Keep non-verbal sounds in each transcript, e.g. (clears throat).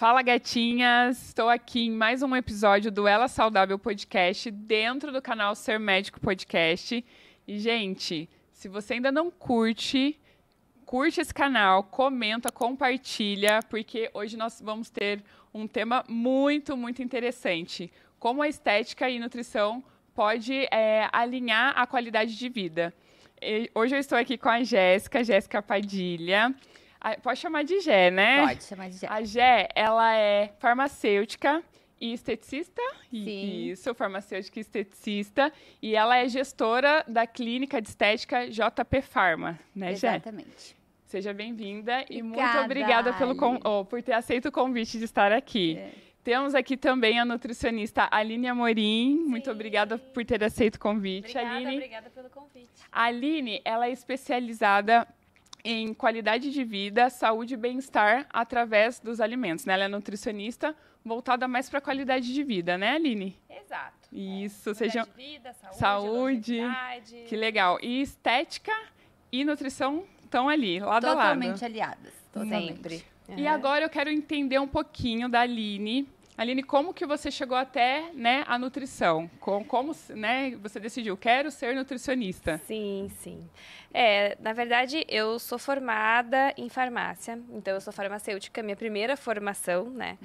Fala gatinhas, estou aqui em mais um episódio do Ela Saudável Podcast, dentro do canal Ser Médico Podcast. E gente, se você ainda não curte, curte esse canal, comenta, compartilha, porque hoje nós vamos ter um tema muito, muito interessante. Como a estética e nutrição pode é, alinhar a qualidade de vida. E hoje eu estou aqui com a Jéssica, Jéssica Padilha. Pode chamar de Gé, né? Pode chamar de Gé. A Gé, ela é farmacêutica e esteticista. Sim. Isso, farmacêutica e esteticista. E ela é gestora da clínica de estética JP Farma, né, Gé? Exatamente. Seja bem-vinda e muito obrigada pelo oh, por ter aceito o convite de estar aqui. É. Temos aqui também a nutricionista Aline Amorim. Sim. Muito obrigada por ter aceito o convite, obrigada, Aline. Obrigada pelo convite. A Aline, ela é especializada em qualidade de vida, saúde e bem-estar através dos alimentos. Né? Ela é nutricionista voltada mais para a qualidade de vida, né, Aline? Exato. Isso, é. seja de vida, saúde, saúde que legal. E estética e nutrição estão ali, lado Totalmente a lado. Totalmente aliadas, totalmente. Sempre. Uhum. E agora eu quero entender um pouquinho da Aline. Aline, como que você chegou até né, a nutrição? Como, né, você decidiu, quero ser nutricionista? Sim, sim. É, na verdade, eu sou formada em farmácia, então eu sou farmacêutica, minha primeira formação, né?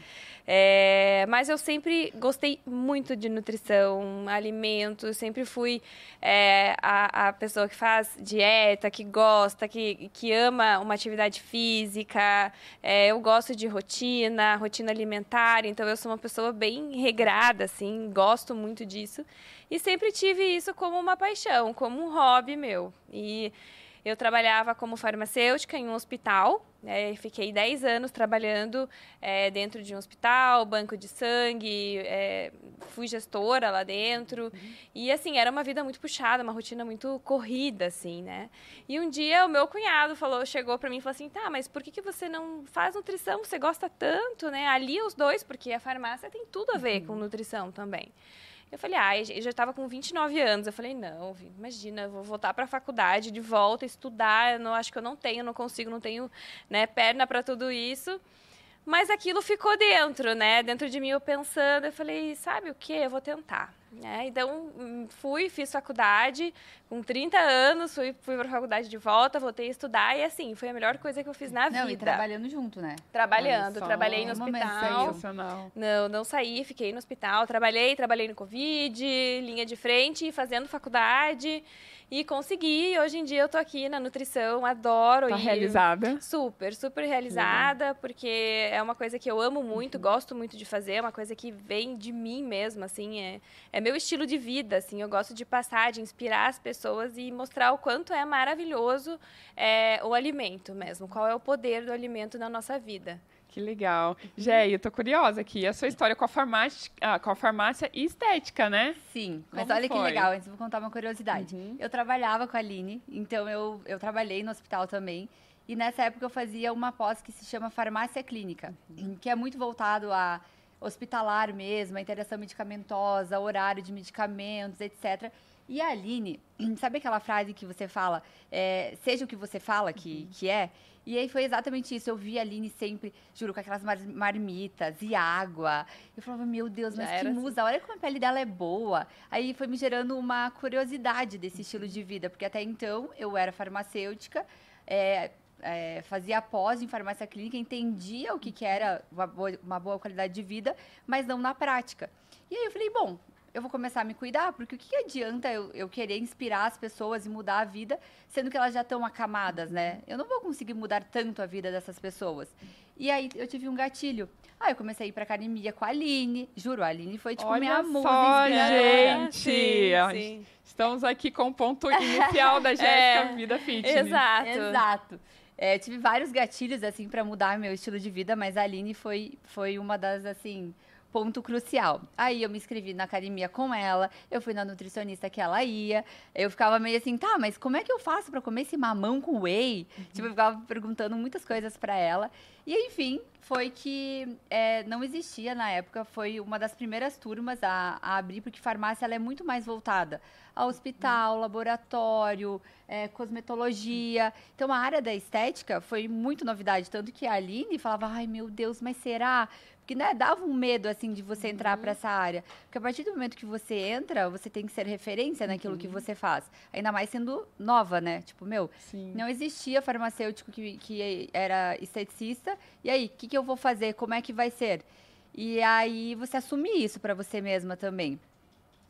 É, mas eu sempre gostei muito de nutrição, alimentos, sempre fui é, a, a pessoa que faz dieta, que gosta, que, que ama uma atividade física, é, eu gosto de rotina, rotina alimentar, então eu sou uma pessoa bem regrada, assim, gosto muito disso. E sempre tive isso como uma paixão, como um hobby meu. E eu trabalhava como farmacêutica em um hospital, né? fiquei 10 anos trabalhando é, dentro de um hospital, banco de sangue, é, fui gestora lá dentro. E, assim, era uma vida muito puxada, uma rotina muito corrida, assim, né? E um dia o meu cunhado falou, chegou para mim e falou assim, tá, mas por que, que você não faz nutrição? Você gosta tanto, né? Ali os dois, porque a farmácia tem tudo a ver uhum. com nutrição também. Eu falei, ah, eu já estava com 29 anos. Eu falei, não, imagina, vou voltar para a faculdade de volta, estudar. Eu não acho que eu não tenho, não consigo, não tenho né, perna para tudo isso. Mas aquilo ficou dentro, né? Dentro de mim eu pensando, eu falei, sabe o que? Eu vou tentar. Né? Então, hum, fui, fiz faculdade, com 30 anos, fui, fui para a faculdade de volta, voltei a estudar e assim, foi a melhor coisa que eu fiz na não, vida. E trabalhando junto, né? Trabalhando, trabalhei no hospital. Não, não saí, fiquei no hospital, trabalhei, trabalhei no Covid, linha de frente, fazendo faculdade. E consegui, hoje em dia eu tô aqui na nutrição, adoro. Tá realizada? Super, super realizada, porque é uma coisa que eu amo muito, uhum. gosto muito de fazer, é uma coisa que vem de mim mesmo, assim, é, é meu estilo de vida, assim, eu gosto de passar, de inspirar as pessoas e mostrar o quanto é maravilhoso é, o alimento mesmo, qual é o poder do alimento na nossa vida. Que legal. Gé, eu tô curiosa aqui. A sua história com a farmácia, ah, com a farmácia e estética, né? Sim, mas olha foi? que legal. Antes vou contar uma curiosidade. Uhum. Eu trabalhava com a Aline, então eu, eu trabalhei no hospital também. E nessa época eu fazia uma pós que se chama farmácia clínica, uhum. que é muito voltado a hospitalar mesmo, a interação medicamentosa, horário de medicamentos, etc. E a Aline, (clears throat) sabe aquela frase que você fala, é, seja o que você fala que, uhum. que é? E aí foi exatamente isso. Eu vi a Aline sempre, juro, com aquelas mar marmitas e água. Eu falava, meu Deus, mas que musa, assim. olha como a pele dela é boa. Aí foi me gerando uma curiosidade desse estilo de vida, porque até então eu era farmacêutica, é, é, fazia pós em farmácia clínica, entendia o que, que era uma boa, uma boa qualidade de vida, mas não na prática. E aí eu falei, bom, eu vou começar a me cuidar, porque o que, que adianta eu, eu, querer inspirar as pessoas e mudar a vida, sendo que elas já estão acamadas, né? Eu não vou conseguir mudar tanto a vida dessas pessoas. E aí eu tive um gatilho. Aí eu comecei a ir pra academia com a Aline. Juro, a Aline foi tipo Olha minha só, gente! Sim, sim. Estamos aqui com o ponto inicial da (laughs) Jéssica é, Vida Fitness. Exato. Exato. É, tive vários gatilhos, assim, para mudar meu estilo de vida, mas a Aline foi, foi uma das, assim, ponto crucial. Aí eu me inscrevi na academia com ela, eu fui na nutricionista que ela ia, eu ficava meio assim, tá, mas como é que eu faço para comer esse mamão com whey? Uhum. Tipo, eu ficava perguntando muitas coisas para ela. E enfim, foi que é, não existia na época, foi uma das primeiras turmas a, a abrir, porque farmácia ela é muito mais voltada a hospital, laboratório, é, cosmetologia. Então, a área da estética foi muito novidade. Tanto que a Aline falava, ai meu Deus, mas será? Porque né, dava um medo, assim, de você entrar uhum. para essa área. Porque a partir do momento que você entra, você tem que ser referência naquilo uhum. que você faz. Ainda mais sendo nova, né? Tipo, meu, Sim. não existia farmacêutico que, que era esteticista. E aí, o que, que eu vou fazer? Como é que vai ser? E aí, você assumir isso para você mesma também.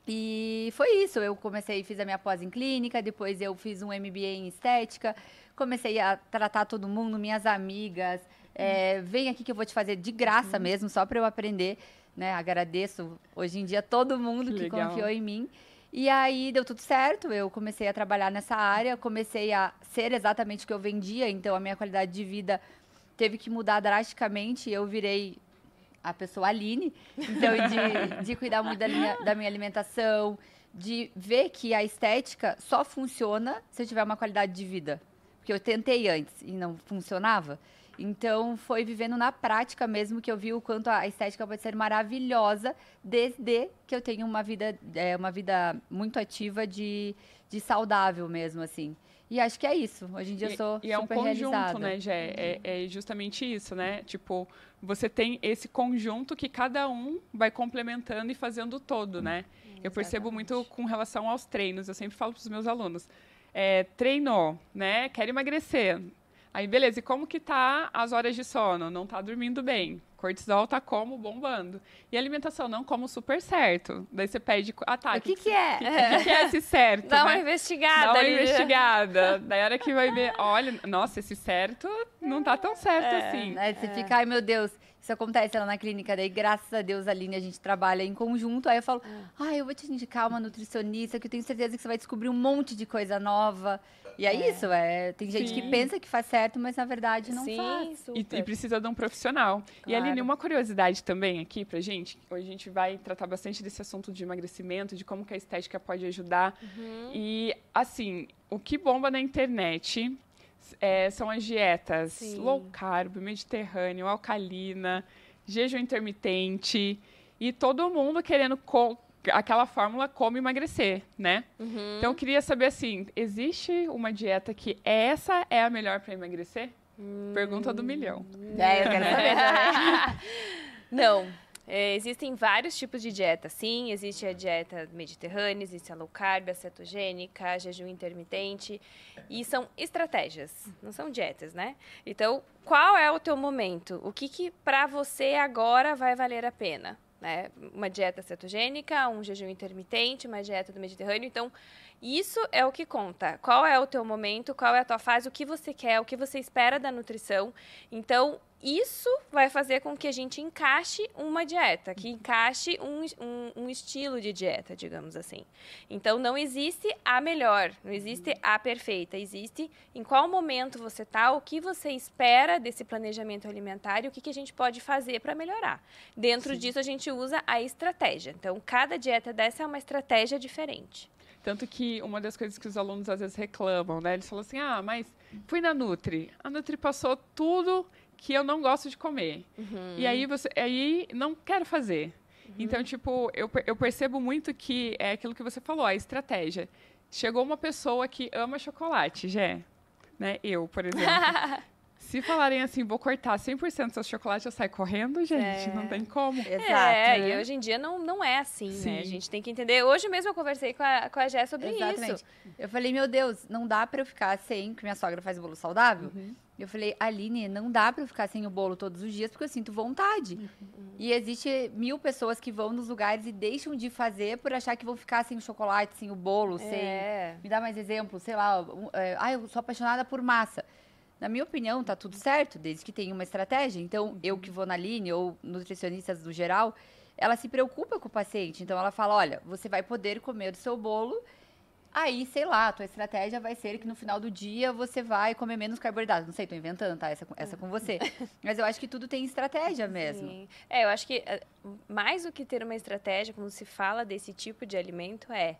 E foi isso. Eu comecei, fiz a minha pós em clínica, depois eu fiz um MBA em estética, comecei a tratar todo mundo, minhas amigas, é, vem aqui que eu vou te fazer de graça uhum. mesmo, só para eu aprender. Né? Agradeço hoje em dia todo mundo que, que confiou em mim. E aí deu tudo certo, eu comecei a trabalhar nessa área, comecei a ser exatamente o que eu vendia, então a minha qualidade de vida teve que mudar drasticamente. Eu virei a pessoa Aline, então de, (laughs) de cuidar muito da minha, da minha alimentação, de ver que a estética só funciona se eu tiver uma qualidade de vida. Porque eu tentei antes e não funcionava. Então, foi vivendo na prática mesmo que eu vi o quanto a estética pode ser maravilhosa, desde que eu tenho uma vida, é, uma vida muito ativa de, de saudável mesmo, assim. E acho que é isso. Hoje em dia eu sou e, e é um conjunto, né, Gé? É, é, justamente isso, né? Tipo, você tem esse conjunto que cada um vai complementando e fazendo todo, né? Hum, eu percebo muito com relação aos treinos. Eu sempre falo para os meus alunos. É, treinou, né? Quer emagrecer Aí, beleza, e como que tá as horas de sono? Não tá dormindo bem. Cortisol tá como? Bombando. E alimentação, não como super certo. Daí você pede, ah tá. O que que, que é? O que, que, que, é esse certo? Dá né? uma investigada. Dá uma investigada. (laughs) Daí a hora que vai ver, olha, nossa, esse certo não tá tão certo é, assim. Aí você é. fica, ai meu Deus, isso acontece lá na clínica, daí graças a Deus, Aline, a gente trabalha em conjunto. Aí eu falo, ah, eu vou te indicar uma nutricionista que eu tenho certeza que você vai descobrir um monte de coisa nova. E é, é. isso, é. Tem gente Sim. que pensa que faz certo, mas na verdade não Sim, faz. E, e, precisa de um profissional. Claro. E Aline, uma curiosidade também aqui pra gente. Hoje a gente vai tratar bastante desse assunto de emagrecimento, de como que a estética pode ajudar. Uhum. E, assim, o que bomba na internet é, são as dietas Sim. low carb, mediterrâneo, alcalina, jejum intermitente e todo mundo querendo aquela fórmula como emagrecer, né? Uhum. Então eu queria saber assim, existe uma dieta que essa é a melhor para emagrecer? Hum. Pergunta do milhão. É, eu quero (laughs) saber. Não, é, existem vários tipos de dieta. Sim, existe a dieta mediterrânea, existe a low carb, a cetogênica, a jejum intermitente. E são estratégias, não são dietas, né? Então, qual é o teu momento? O que, que para você agora vai valer a pena? Né? Uma dieta cetogênica, um jejum intermitente, uma dieta do Mediterrâneo. Então, isso é o que conta. Qual é o teu momento, qual é a tua fase, o que você quer, o que você espera da nutrição. Então, isso vai fazer com que a gente encaixe uma dieta, que encaixe um, um, um, estilo de dieta, digamos assim. Então, não existe a melhor, não existe a perfeita, existe em qual momento você está, o que você espera desse planejamento alimentar e o que, que a gente pode fazer para melhorar. Dentro Sim. disso, a gente usa a estratégia. Então, cada dieta dessa é uma estratégia diferente. Tanto que uma das coisas que os alunos às vezes reclamam, né? Eles falam assim: ah, mas fui na Nutri. A Nutri passou tudo que eu não gosto de comer. Uhum. E aí você aí não quero fazer. Uhum. Então, tipo, eu, eu percebo muito que é aquilo que você falou, a estratégia. Chegou uma pessoa que ama chocolate, Jé. Né? Eu, por exemplo. (laughs) Se falarem assim, vou cortar 100% do seu chocolate, eu saio correndo, gente. É. Não tem como. Exato. É, né? e hoje em dia não, não é assim, Sim. né? A gente tem que entender. Hoje mesmo eu conversei com a, com a Jé sobre Exatamente. isso. Eu falei, meu Deus, não dá pra eu ficar sem, que minha sogra faz bolo saudável. Uhum. Eu falei, Aline, não dá pra eu ficar sem o bolo todos os dias, porque eu sinto vontade. Uhum. E existe mil pessoas que vão nos lugares e deixam de fazer por achar que vão ficar sem o chocolate, sem o bolo, é. sem... Me dá mais exemplo, sei lá. Um, é... Ah, eu sou apaixonada por massa. Na minha opinião, tá tudo certo, desde que tenha uma estratégia. Então, uhum. eu que vou na linha, ou nutricionistas no geral, ela se preocupa com o paciente. Então, ela fala: olha, você vai poder comer o seu bolo. Aí, sei lá, a tua estratégia vai ser que no final do dia você vai comer menos carboidrato. Não sei, tô inventando, tá? Essa, essa com você. (laughs) Mas eu acho que tudo tem estratégia mesmo. Sim. É, eu acho que eh, mais do que ter uma estratégia, quando se fala desse tipo de alimento, é,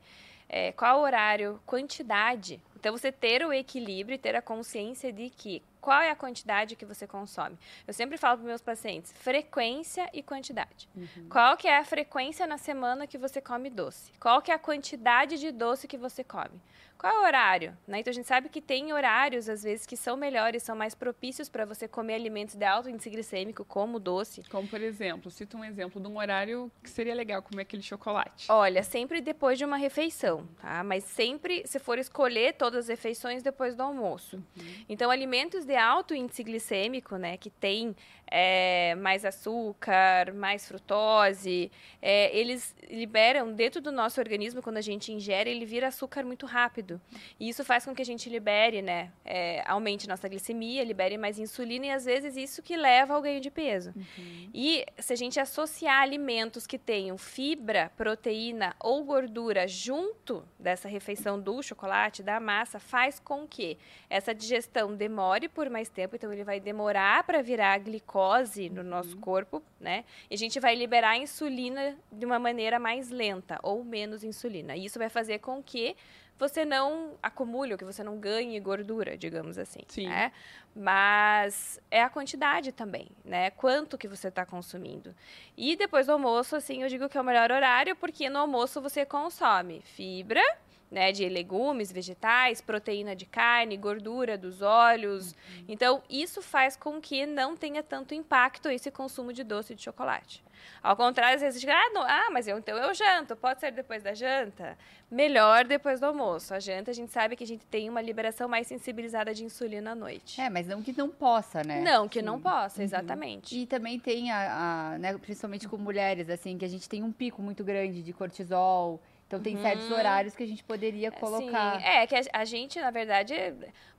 é qual horário, quantidade? Então, você ter o equilíbrio e ter a consciência de que qual é a quantidade que você consome. Eu sempre falo para meus pacientes, frequência e quantidade. Uhum. Qual que é a frequência na semana que você come doce? Qual que é a quantidade de doce que você come? Qual é o horário? Né? Então a gente sabe que tem horários, às vezes, que são melhores, são mais propícios para você comer alimentos de alto índice glicêmico, como doce. Como, por exemplo, cita um exemplo de um horário que seria legal comer aquele chocolate. Olha, sempre depois de uma refeição, tá? Mas sempre, se for escolher, todas as refeições depois do almoço. Uhum. Então, alimentos de alto índice glicêmico, né, que tem é, mais açúcar, mais frutose, é, eles liberam dentro do nosso organismo, quando a gente ingere, ele vira açúcar muito rápido. E isso faz com que a gente libere, né, é, aumente nossa glicemia, libere mais insulina e às vezes isso que leva ao ganho de peso. Uhum. E se a gente associar alimentos que tenham fibra, proteína ou gordura junto dessa refeição do chocolate, da massa, faz com que essa digestão demore por mais tempo, então ele vai demorar para virar glicose glicose no nosso uhum. corpo, né? E a gente vai liberar a insulina de uma maneira mais lenta ou menos insulina. E isso vai fazer com que você não acumule, ou que você não ganhe gordura, digamos assim. Sim. Né? Mas é a quantidade também, né? Quanto que você está consumindo. E depois do almoço, assim, eu digo que é o melhor horário, porque no almoço você consome fibra, né, de legumes, vegetais, proteína de carne, gordura dos óleos. Uhum. Então, isso faz com que não tenha tanto impacto esse consumo de doce de chocolate. Ao contrário, às vezes, ah, não, ah, mas eu, então eu janto, pode ser depois da janta? Melhor depois do almoço. A janta, a gente sabe que a gente tem uma liberação mais sensibilizada de insulina à noite. É, mas não que não possa, né? Não, que Sim. não possa, uhum. exatamente. Uhum. E também tem, a, a né, principalmente com mulheres, assim, que a gente tem um pico muito grande de cortisol, então tem uhum. certos horários que a gente poderia colocar. Sim. É, que a, a, gente, na verdade,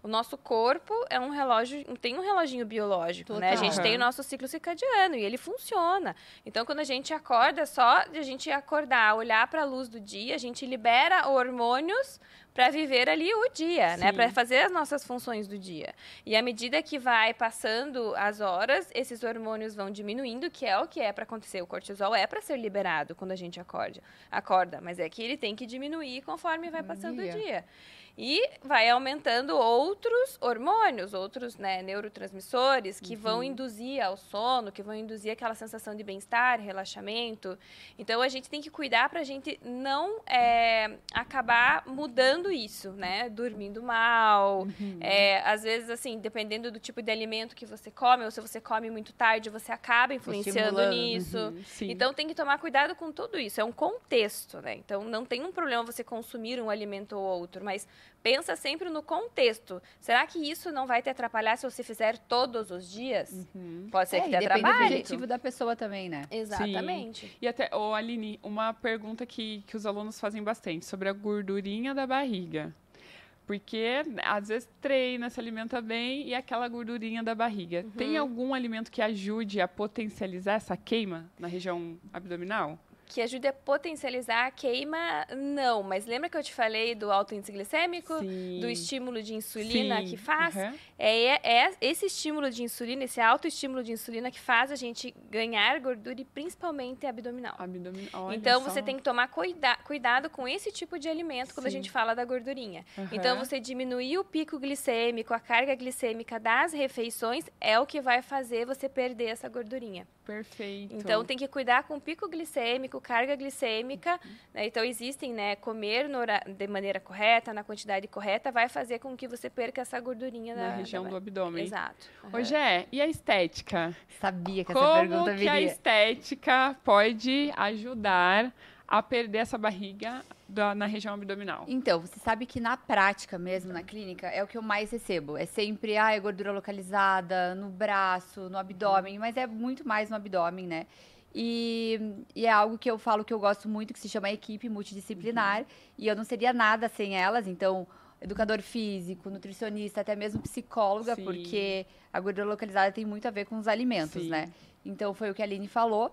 o nosso corpo é um relógio, tem um reloginho biológico, Total. né? A gente tem o nosso ciclo circadiano e ele funciona. Então, quando a gente acorda, só de a gente acordar, olhar para a luz do dia, a gente libera hormônios para viver ali o dia, né? Sim. né? Para fazer as nossas funções do dia. E à medida que vai passando as horas, esses hormônios vão diminuindo, que é o que é para acontecer. O cortisol é para ser liberado quando a gente acorda, acorda, mas é que ele tem que diminuir conforme vai passando dia. o dia. E vai aumentando outros hormônios, outros né, neurotransmissores que uhum. vão induzir ao sono, que vão induzir aquela sensação de bem-estar, relaxamento. Então a gente tem que cuidar para a gente não é, acabar mudando isso, né? Dormindo mal. Uhum. É, às vezes, assim, dependendo do tipo de alimento que você come, ou se você come muito tarde, você acaba influenciando nisso. Uhum. Então tem que tomar cuidado com tudo isso. É um contexto, né? Então não tem um problema você consumir um alimento ou outro, mas pensa sempre no contexto. Será que isso não vai te atrapalhar se você fizer todos os dias? Uhum. Pode ser é, que te atrapalhe. Depende do objetivo da pessoa também, né? Exatamente. Sim. E até, ô Aline, uma pergunta que, que os alunos fazem bastante sobre a gordurinha da barriga. Porque às vezes treina, se alimenta bem e aquela gordurinha da barriga. Uhum. Tem algum alimento que ajude a potencializar essa queima na região abdominal? Que ajude a potencializar a queima, não. Mas lembra que eu te falei do alto índice glicêmico? Sim. Do estímulo de insulina Sim. que faz? Uhum. É, é, esse estímulo de insulina, esse alto estímulo de insulina que faz a gente ganhar gordura e principalmente abdominal. Abdominal. Então só. você tem que tomar cuida cuidado com esse tipo de alimento quando Sim. a gente fala da gordurinha. Uhum. Então você diminuir o pico glicêmico, a carga glicêmica das refeições é o que vai fazer você perder essa gordurinha. Perfeito. Então tem que cuidar com o pico glicêmico, carga glicêmica. Né? Então existem, né, comer de maneira correta, na quantidade correta, vai fazer com que você perca essa gordurinha na da, região da... do abdômen. Exato. Uhum. Hoje é. E a estética? Sabia que Como essa pergunta viria. Como que a estética pode ajudar a perder essa barriga da, na região abdominal? Então, você sabe que na prática mesmo, na clínica, é o que eu mais recebo. É sempre, ah, é gordura localizada no braço, no abdômen, mas é muito mais no abdômen, né? E, e, é algo que eu falo que eu gosto muito, que se chama equipe multidisciplinar. Uhum. E eu não seria nada sem elas. Então, educador físico, nutricionista, até mesmo psicóloga, Sim. porque a gordura localizada tem muito a ver com os alimentos, Sim. né? Então, foi o que a Aline falou.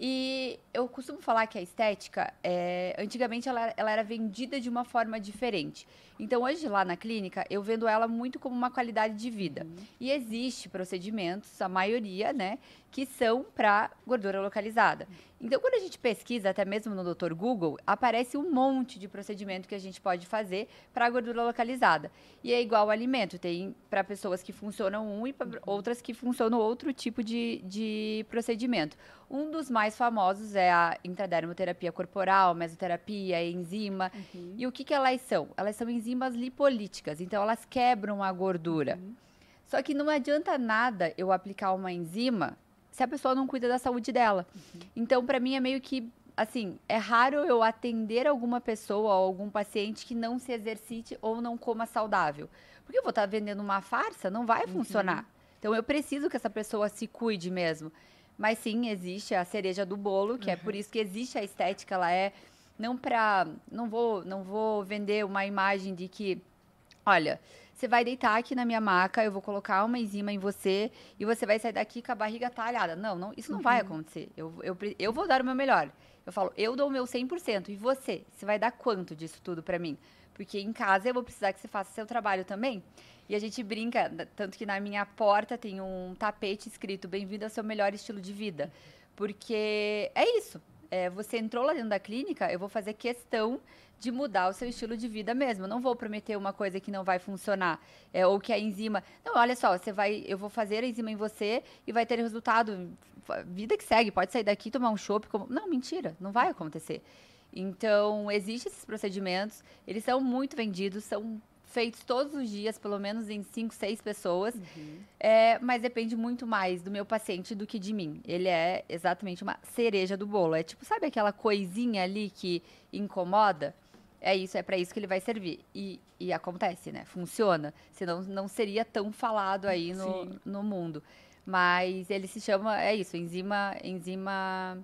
E eu costumo falar que a estética, é, antigamente ela, ela, era vendida de uma forma diferente. Então, hoje, lá na clínica, eu vendo ela muito como uma qualidade de vida. Uhum. E existe procedimentos, a maioria, né, que são para gordura localizada. Então, quando a gente pesquisa, até mesmo no Dr. Google, aparece um monte de procedimento que a gente pode fazer para gordura localizada. E é igual ao alimento, tem para pessoas que funcionam um e para outras que funcionam outro tipo de, de procedimento. Um dos mais famosos é a intradermoterapia corporal, mesoterapia, enzima. Uhum. E o que, que elas são? Elas são enzimas lipolíticas, então elas quebram a gordura. Uhum. Só que não adianta nada eu aplicar uma enzima se a pessoa não cuida da saúde dela. Uhum. Então, para mim, é meio que assim, é raro eu atender alguma pessoa ou algum paciente que não se exercite ou não coma saudável. Porque eu vou estar tá vendendo uma farsa, não vai uhum. funcionar. Então eu preciso que essa pessoa se cuide mesmo. Mas sim, existe a cereja do bolo, que uhum. é por isso que existe a estética, ela é não para não vou não vou vender uma imagem de que olha, você vai deitar aqui na minha maca, eu vou colocar uma enzima em você e você vai sair daqui com a barriga talhada. Não, não isso não uhum. vai acontecer. Eu, eu, eu vou dar o meu melhor. Eu falo, eu dou o meu 100%. E você? Você vai dar quanto disso tudo para mim? Porque em casa eu vou precisar que você faça seu trabalho também. E a gente brinca, tanto que na minha porta tem um tapete escrito Bem-vindo ao seu melhor estilo de vida. Porque é isso. É, você entrou lá dentro da clínica, eu vou fazer questão de mudar o seu estilo de vida mesmo. Eu não vou prometer uma coisa que não vai funcionar. É, ou que a enzima. Não, olha só, você vai. Eu vou fazer a enzima em você e vai ter resultado. Vida que segue, pode sair daqui tomar um chopp. Como... Não, mentira, não vai acontecer. Então, existem esses procedimentos, eles são muito vendidos, são feitos todos os dias, pelo menos em 5, 6 pessoas. Uhum. É, mas depende muito mais do meu paciente do que de mim. Ele é exatamente uma cereja do bolo. É tipo, sabe aquela coisinha ali que incomoda? é isso, é para isso que ele vai servir. E, e acontece, né? Funciona. Senão não seria tão falado aí no, no mundo. Mas ele se chama, é isso, enzima. enzima...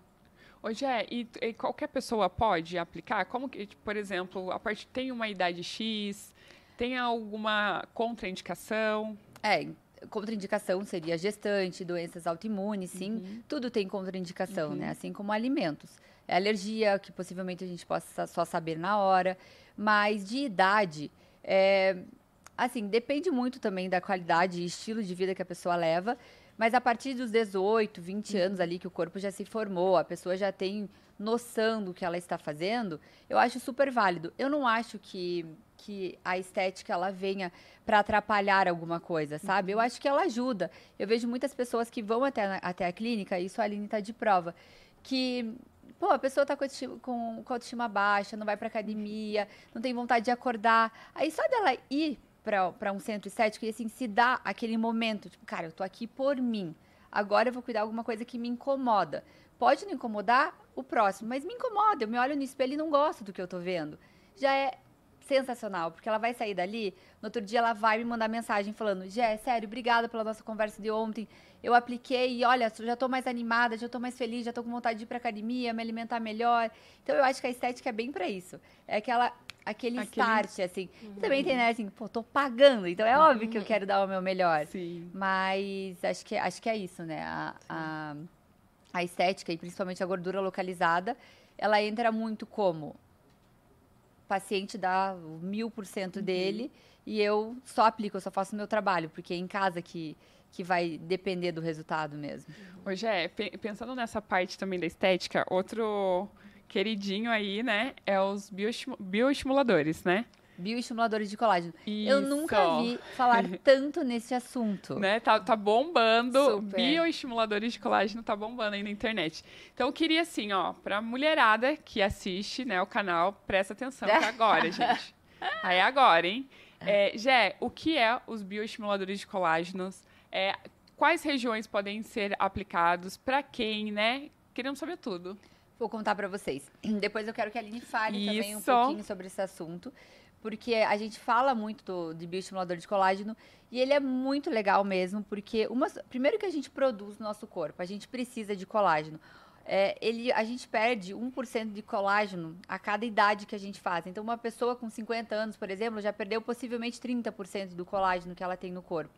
Hoje é, e, e, qualquer pessoa pode aplicar? Como que, por exemplo, a parte tem uma idade X, tem alguma contraindicação? É, contraindicação seria gestante, doenças autoimunes, sim. Uhum. Tudo tem contraindicação, né? uhum. né? Assim como alimentos é alergia, que possivelmente a gente possa só saber na hora. Mas de idade, é, assim, depende muito também da qualidade e estilo de vida que a pessoa leva. Mas a partir dos 18, 20 uhum. anos ali que o corpo já se formou, a pessoa já tem noção do que ela está fazendo, eu acho super válido. Eu não acho que, que a estética ela venha para atrapalhar alguma coisa, sabe? Eu uhum. acho que ela ajuda. Eu vejo muitas pessoas que vão até, até a clínica, isso a Aline está de prova, que Pô, a pessoa tá com, autoestima, com, com autoestima baixa, não vai pra academia, não tem vontade de acordar. Aí só dela ir para um centro estético e assim, se dá aquele momento, tipo, cara, eu tô aqui por mim. Agora eu vou cuidar de alguma coisa que me incomoda. Pode não incomodar o próximo, mas me incomoda. Eu me olho no espelho e não gosto do que eu tô vendo. Já é sensacional, porque ela vai sair dali, no outro dia ela vai me mandar mensagem falando: Gé, sério, obrigada pela nossa conversa de ontem. Eu apliquei e olha, já tô mais animada, já tô mais feliz, já tô com vontade de ir pra academia, me alimentar melhor. Então eu acho que a estética é bem para isso. É aquela aquele, aquele... start, assim. Uhum. E também tem, né, assim, pô, tô pagando, então é uhum. óbvio que eu quero dar o meu melhor. Sim. Mas acho que, acho que é isso, né? A, a, a estética, e principalmente a gordura localizada, ela entra muito como paciente dá mil por cento uhum. dele e eu só aplico, eu só faço o meu trabalho, porque é em casa que, que vai depender do resultado mesmo. Hoje é, pensando nessa parte também da estética, outro queridinho aí, né, é os bioestimuladores, né? Bioestimuladores de colágeno. Isso. Eu nunca vi falar (laughs) tanto nesse assunto. Né? Tá, tá bombando. Super. Bioestimuladores de colágeno tá bombando aí na internet. Então eu queria assim, ó, pra mulherada que assiste, né, o canal, presta atenção que é agora, (laughs) gente. Aí é agora, hein? É, Jé, o que é os bioestimuladores de colágenos? É, quais regiões podem ser aplicados? Para quem, né? Queremos saber tudo. Vou contar para vocês. Depois eu quero que a Aline fale Isso. também um pouquinho sobre esse assunto porque a gente fala muito do, de bioestimulador de colágeno e ele é muito legal mesmo, porque uma, primeiro que a gente produz no nosso corpo, a gente precisa de colágeno. É, ele, a gente perde 1% de colágeno a cada idade que a gente faz. Então, uma pessoa com 50 anos, por exemplo, já perdeu possivelmente 30% do colágeno que ela tem no corpo.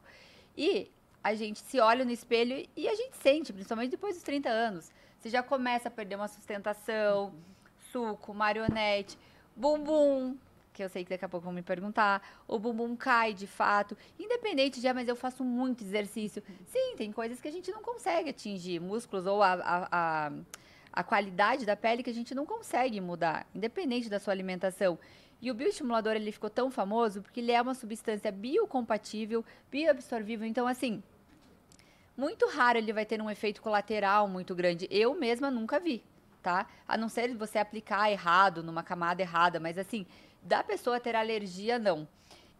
E a gente se olha no espelho e a gente sente, principalmente depois dos 30 anos. Você já começa a perder uma sustentação, suco, marionete, bumbum, que eu sei que daqui a pouco vão me perguntar. O bumbum cai de fato. Independente de, ah, mas eu faço muito exercício. Sim, tem coisas que a gente não consegue atingir, músculos ou a, a, a, a qualidade da pele que a gente não consegue mudar, independente da sua alimentação. E o bioestimulador ele ficou tão famoso porque ele é uma substância biocompatível, bioabsorvível. Então, assim, muito raro ele vai ter um efeito colateral muito grande. Eu mesma nunca vi, tá? A não ser você aplicar errado, numa camada errada, mas assim, da pessoa ter alergia, não.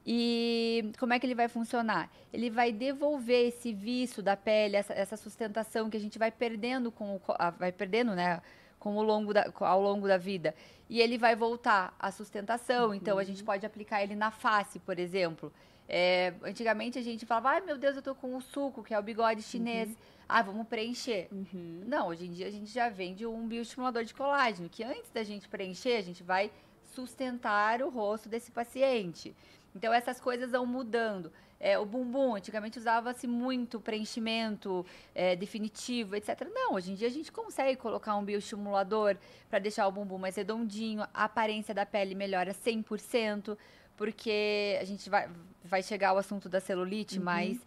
E como é que ele vai funcionar? Ele vai devolver esse vício da pele, essa, essa sustentação que a gente vai perdendo com o, vai perdendo, né? com o longo da, ao longo da vida. E ele vai voltar à sustentação. Uhum. Então, a gente pode aplicar ele na face, por exemplo. É, antigamente a gente falava, ai meu Deus, eu tô com o suco, que é o bigode chinês. Uhum. Ah, vamos preencher. Uhum. Não, hoje em dia a gente já vende um bioestimulador de colágeno, que antes da gente preencher, a gente vai sustentar o rosto desse paciente. Então essas coisas vão mudando. É, o bumbum, antigamente usava-se muito preenchimento é, definitivo, etc. Não, hoje em dia a gente consegue colocar um bioestimulador para deixar o bumbum mais redondinho, a aparência da pele melhora 100%, porque a gente vai, vai chegar ao assunto da celulite, uhum. mas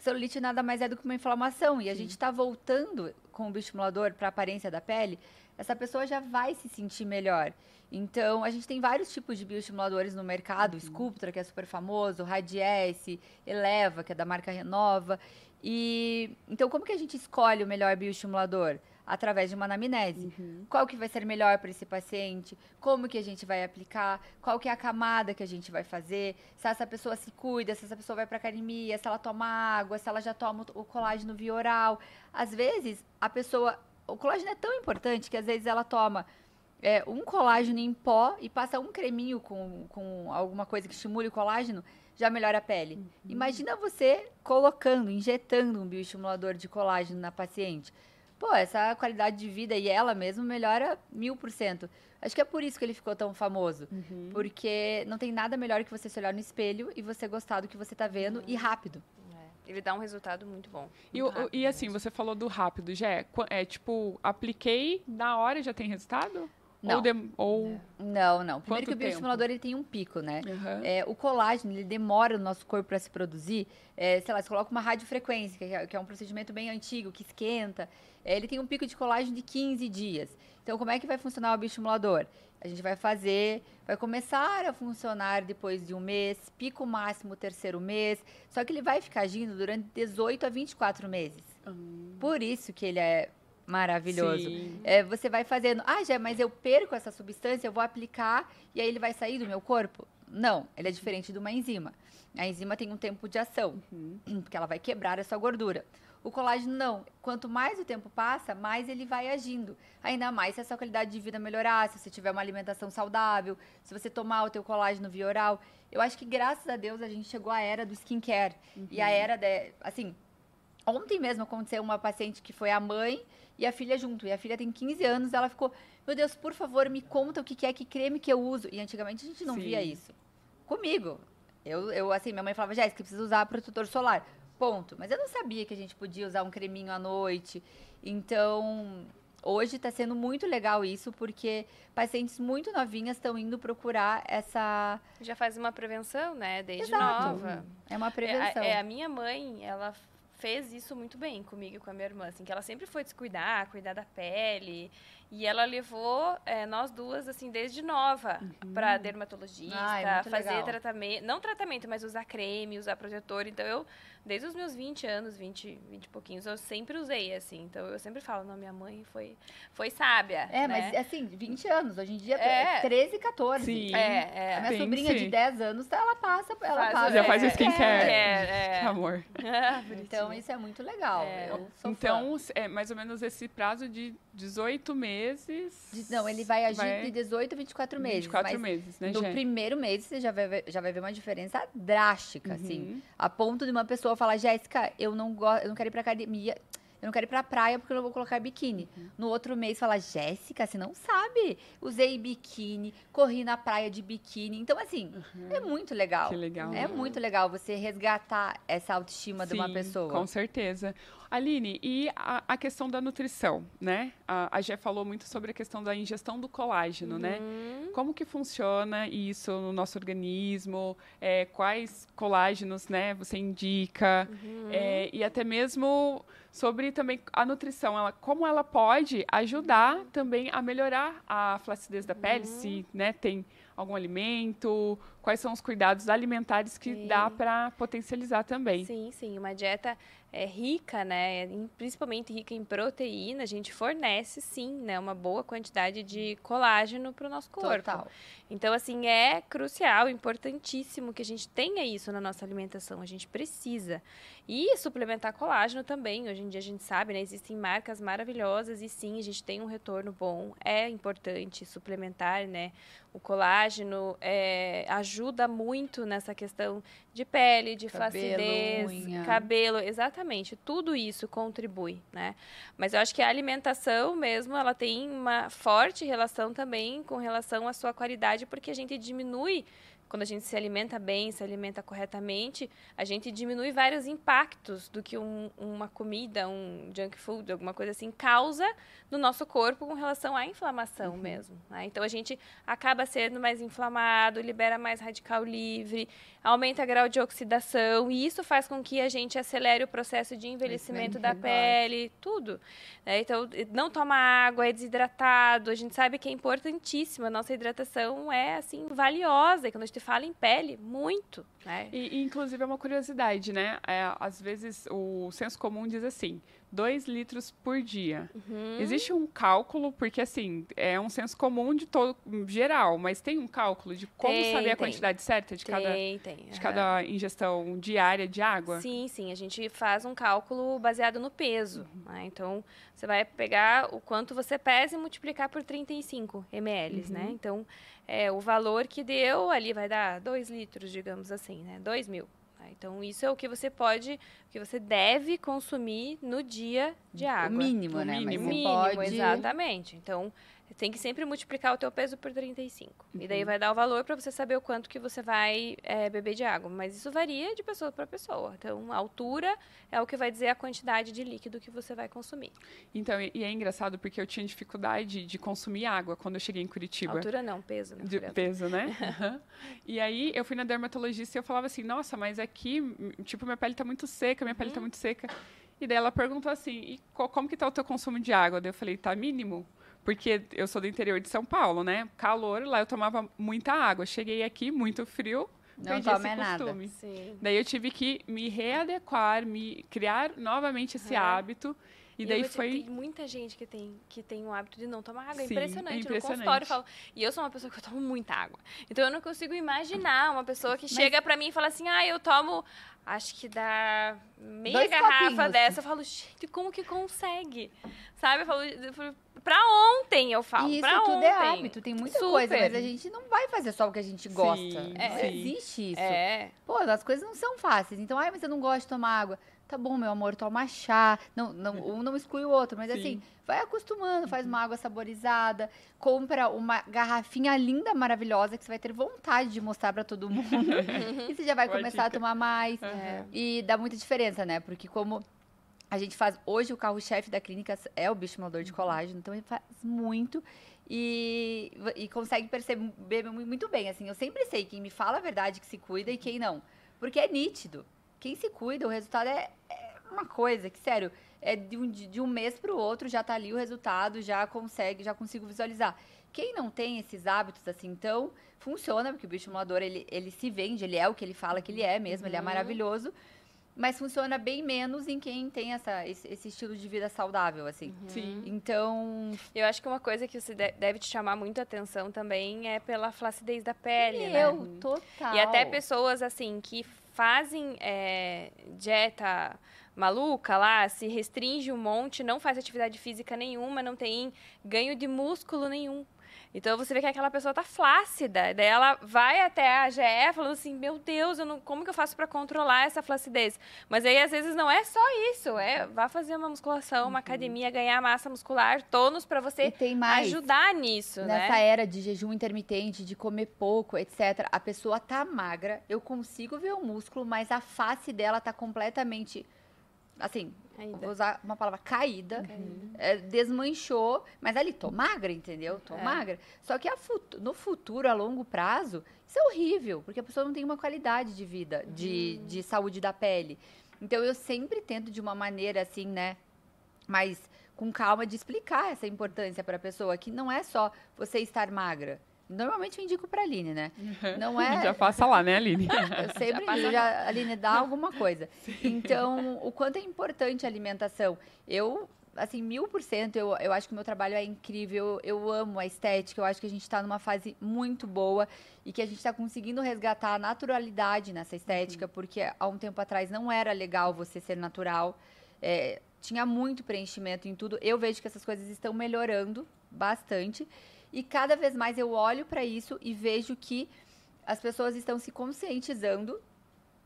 celulite nada mais é do que uma inflamação. E a Sim. gente está voltando com o bioestimulador para a aparência da pele, essa pessoa já vai se sentir melhor. Então, a gente tem vários tipos de bioestimuladores no mercado, uhum. Sculptra, que é super famoso, Radiesse, Eleva, que é da marca Renova. E então, como que a gente escolhe o melhor bioestimulador? Através de uma anamnese. Uhum. Qual que vai ser melhor para esse paciente? Como que a gente vai aplicar? Qual que é a camada que a gente vai fazer? Se essa pessoa se cuida, se essa pessoa vai para academia, se ela toma água, se ela já toma o colágeno via oral. Às vezes, a pessoa... O colágeno é tão importante que às vezes ela toma é, um colágeno em pó e passa um creminho com, com alguma coisa que estimule o colágeno, já melhora a pele. Uhum. Imagina você colocando, injetando um bioestimulador de colágeno na paciente. Pô, essa qualidade de vida e ela mesmo melhora mil por cento. Acho que é por isso que ele ficou tão famoso. Uhum. Porque não tem nada melhor que você se olhar no espelho e você gostar do que você está vendo uhum. e rápido. É. Ele dá um resultado muito bom. E, rápido, e assim, você falou do rápido, já é, tipo, apliquei, na hora já tem resultado? Não. Ou, de, ou... não, não. Primeiro Quanto que o bioestimulador ele tem um pico, né? Uhum. É, o colágeno, ele demora no nosso corpo para se produzir. É, sei lá, você coloca uma radiofrequência, que é, que é um procedimento bem antigo, que esquenta. É, ele tem um pico de colágeno de 15 dias. Então, como é que vai funcionar o bioestimulador? A gente vai fazer, vai começar a funcionar depois de um mês, pico máximo terceiro mês, só que ele vai ficar agindo durante 18 a 24 meses. Hum. Por isso que ele é maravilhoso. É, você vai fazendo, ah, já, mas eu perco essa substância, eu vou aplicar e aí ele vai sair do meu corpo? Não, ele é diferente de uma enzima. A enzima tem um tempo de ação, uhum. porque ela vai quebrar essa gordura. O colágeno não. Quanto mais o tempo passa, mais ele vai agindo. Ainda mais se a sua qualidade de vida melhorar, se você tiver uma alimentação saudável, se você tomar o teu colágeno via oral. Eu acho que graças a Deus a gente chegou à era do skincare. Uhum. E a era de, assim, ontem mesmo aconteceu uma paciente que foi a mãe e a filha junto. E a filha tem 15 anos, ela ficou, meu Deus, por favor, me conta o que é que creme que eu uso. E antigamente a gente não Sim. via isso. Comigo. Eu, eu, assim, minha mãe falava, Jéssica, precisa usar protetor solar. Ponto. Mas eu não sabia que a gente podia usar um creminho à noite. Então, hoje está sendo muito legal isso, porque pacientes muito novinhas estão indo procurar essa. Já faz uma prevenção, né? Desde Exato. nova. É uma prevenção. É, é, a minha mãe, ela fez isso muito bem comigo e com a minha irmã, assim, que ela sempre foi descuidar, cuidar da pele. E ela levou é, nós duas, assim, desde nova, uhum. para dermatologista, Ai, fazer legal. tratamento. Não tratamento, mas usar creme, usar protetor. Então, eu, desde os meus 20 anos, 20, 20 e pouquinhos, eu sempre usei, assim. Então, eu sempre falo, não, minha mãe foi, foi sábia. É, né? mas, assim, 20 anos. Hoje em dia, é 13, 14. Sim. É, é. A minha Pense. sobrinha de 10 anos, ela passa, ela faz, passa. Já faz o skincare. É, é. Que (laughs) amor. (laughs) então, isso é muito legal. É. então, fã. é mais ou menos esse prazo de 18 meses não, ele vai agir vai... de 18 a 24 meses. 24 meses, né, No gente? primeiro mês, você já vai, ver, já vai ver uma diferença drástica, uhum. assim. A ponto de uma pessoa falar, Jéssica, eu não gosto, eu não quero ir pra academia. Eu não quero ir pra praia porque eu não vou colocar biquíni. Uhum. No outro mês, fala, Jéssica, você não sabe. Usei biquíni, corri na praia de biquíni. Então, assim, uhum. é muito legal. Que legal. É muito legal você resgatar essa autoestima Sim, de uma pessoa. Com certeza. Aline, e a, a, questão da nutrição, né? A, a Gé falou muito sobre a questão da ingestão do colágeno, né? uhum. né? Como que funciona isso no nosso organismo? É, quais colágenos, né, você indica? Uhum. É, e até mesmo sobre também a nutrição, ela, como ela pode ajudar também a melhorar a flacidez da pele, uhum. se né, tem algum alimento, quais são os cuidados alimentares que sim. dá para potencializar também. Sim, sim, uma dieta é rica, né, principalmente rica em proteína, a gente fornece sim, né, uma boa quantidade de colágeno para o nosso corpo. Total. Então, assim, é crucial, importantíssimo que a gente tenha isso na nossa alimentação. A gente precisa. E suplementar colágeno também. Hoje em dia a gente sabe, né? Existem marcas maravilhosas e sim, a gente tem um retorno bom. É importante suplementar, né? O colágeno é, ajuda muito nessa questão de pele, de cabelo, flacidez, unha. cabelo, exatamente. Tudo isso contribui, né? Mas eu acho que a alimentação mesmo, ela tem uma forte relação também com relação à sua qualidade, porque a gente diminui quando a gente se alimenta bem, se alimenta corretamente, a gente diminui vários impactos do que um, uma comida, um junk food, alguma coisa assim, causa no nosso corpo com relação à inflamação uhum. mesmo. Né? Então a gente acaba sendo mais inflamado, libera mais radical livre, aumenta o grau de oxidação, e isso faz com que a gente acelere o processo de envelhecimento da pele, tudo. Né? Então, não toma água, é desidratado, a gente sabe que é importantíssimo, a nossa hidratação é, assim, valiosa, e quando a gente fala em pele, muito. Né? E, inclusive, é uma curiosidade, né? É, às vezes, o senso comum diz assim, 2 litros por dia. Uhum. Existe um cálculo, porque assim, é um senso comum de todo geral, mas tem um cálculo de como tem, saber a quantidade certa de tem, cada tem. de cada ingestão diária de água? Sim, sim, a gente faz um cálculo baseado no peso, uhum. né? Então, você vai pegar o quanto você pesa e multiplicar por 35 ml, né? uhum. né? Então, é, o valor que deu ali vai dar 2 litros, digamos assim, né? 2 mil. Então, isso é o que você pode, o que você deve consumir no dia de água. O mínimo, o né? Mínimo, Mas mínimo pode... exatamente. Então, tem que sempre multiplicar o teu peso por 35. Uhum. E daí uhum. vai dar o valor para você saber o quanto que você vai é, beber de água. Mas isso varia de pessoa para pessoa. Então, a altura é o que vai dizer a quantidade de líquido que você vai consumir. Então, e é engraçado porque eu tinha dificuldade de consumir água quando eu cheguei em Curitiba. Altura não, peso. Né? De, peso, né? (laughs) uhum. E aí, eu fui na dermatologista e eu falava assim, nossa, mas aqui, tipo, minha pele está muito seca, minha pele está uhum. muito seca. E daí ela perguntou assim, e como que está o teu consumo de água? Daí eu falei, tá mínimo. Porque eu sou do interior de São Paulo, né? Calor, lá eu tomava muita água. Cheguei aqui, muito frio, não perdi esse costume. Nada. Daí eu tive que me readequar, me criar novamente esse hábito. E, daí foi. Tem muita gente que tem, que tem o hábito de não tomar água. É Sim, impressionante. É impressionante. No consultório eu falo. E eu sou uma pessoa que eu tomo muita água. Então eu não consigo imaginar uma pessoa que Mas... chega para mim e fala assim: ah, eu tomo. Acho que dá meia Dois garrafa copinhos. dessa. Eu falo, gente, como que consegue? Sabe? Eu falo, eu falo pra ontem, eu falo. Isso pra tudo é ontem. é hábito, tem muita Super. coisa, mas a gente não vai fazer só o que a gente gosta. Sim, é. Não existe isso. É. Pô, as coisas não são fáceis. Então, ai, mas eu não gosto de tomar água. Tá bom, meu amor, toma chá. Não, não, (laughs) um não exclui o outro, mas Sim. assim, vai acostumando, faz uma água saborizada, compra uma garrafinha linda, maravilhosa, que você vai ter vontade de mostrar para todo (laughs) mundo. e você já vai Boa começar dica. a tomar mais. Uhum. E dá muita diferença, né? Porque como a gente faz. Hoje o carro-chefe da clínica é o bioestimulador de colágeno, então ele faz muito e, e consegue perceber muito bem. Assim, eu sempre sei quem me fala a verdade que se cuida e quem não. Porque é nítido. Quem se cuida, o resultado é, é uma coisa que, sério, é de um, de um mês para o outro já tá ali o resultado, já consegue, já consigo visualizar. Quem não tem esses hábitos assim, então, funciona, porque o bioestimulador, ele, ele se vende, ele é o que ele fala que ele é mesmo, uhum. ele é uhum. maravilhoso mas funciona bem menos em quem tem essa, esse, esse estilo de vida saudável, assim. Uhum. Sim. Então... Eu acho que uma coisa que você deve te chamar muito atenção também é pela flacidez da pele, né? Eu, total. E até pessoas, assim, que fazem é, dieta maluca lá, se restringe um monte, não faz atividade física nenhuma, não tem ganho de músculo nenhum. Então você vê que aquela pessoa tá flácida, daí ela vai até a GE falando assim: "Meu Deus, eu não, como que eu faço para controlar essa flacidez?". Mas aí às vezes não é só isso, é vá fazer uma musculação, uma uhum. academia, ganhar massa muscular, tônus para você ajudar nisso, Nessa né? era de jejum intermitente, de comer pouco, etc. A pessoa tá magra, eu consigo ver o músculo, mas a face dela tá completamente assim, Ainda. vou usar uma palavra caída, é, desmanchou, mas ali, tô magra, entendeu? Tô é. magra. Só que fut no futuro, a longo prazo, isso é horrível, porque a pessoa não tem uma qualidade de vida, de, hum. de saúde da pele. Então, eu sempre tento, de uma maneira assim, né, mais com calma, de explicar essa importância para a pessoa, que não é só você estar magra. Normalmente eu indico para a Aline, né? Uhum. Não é... (laughs) Já passa lá, né, Aline? (laughs) eu sempre já, já Aline, dá alguma coisa. (laughs) Sim. Então, o quanto é importante a alimentação. Eu, assim, mil por cento, eu, eu acho que o meu trabalho é incrível. Eu, eu amo a estética. Eu acho que a gente está numa fase muito boa e que a gente está conseguindo resgatar a naturalidade nessa estética, uhum. porque há um tempo atrás não era legal você ser natural. É, tinha muito preenchimento em tudo. Eu vejo que essas coisas estão melhorando bastante. E cada vez mais eu olho para isso e vejo que as pessoas estão se conscientizando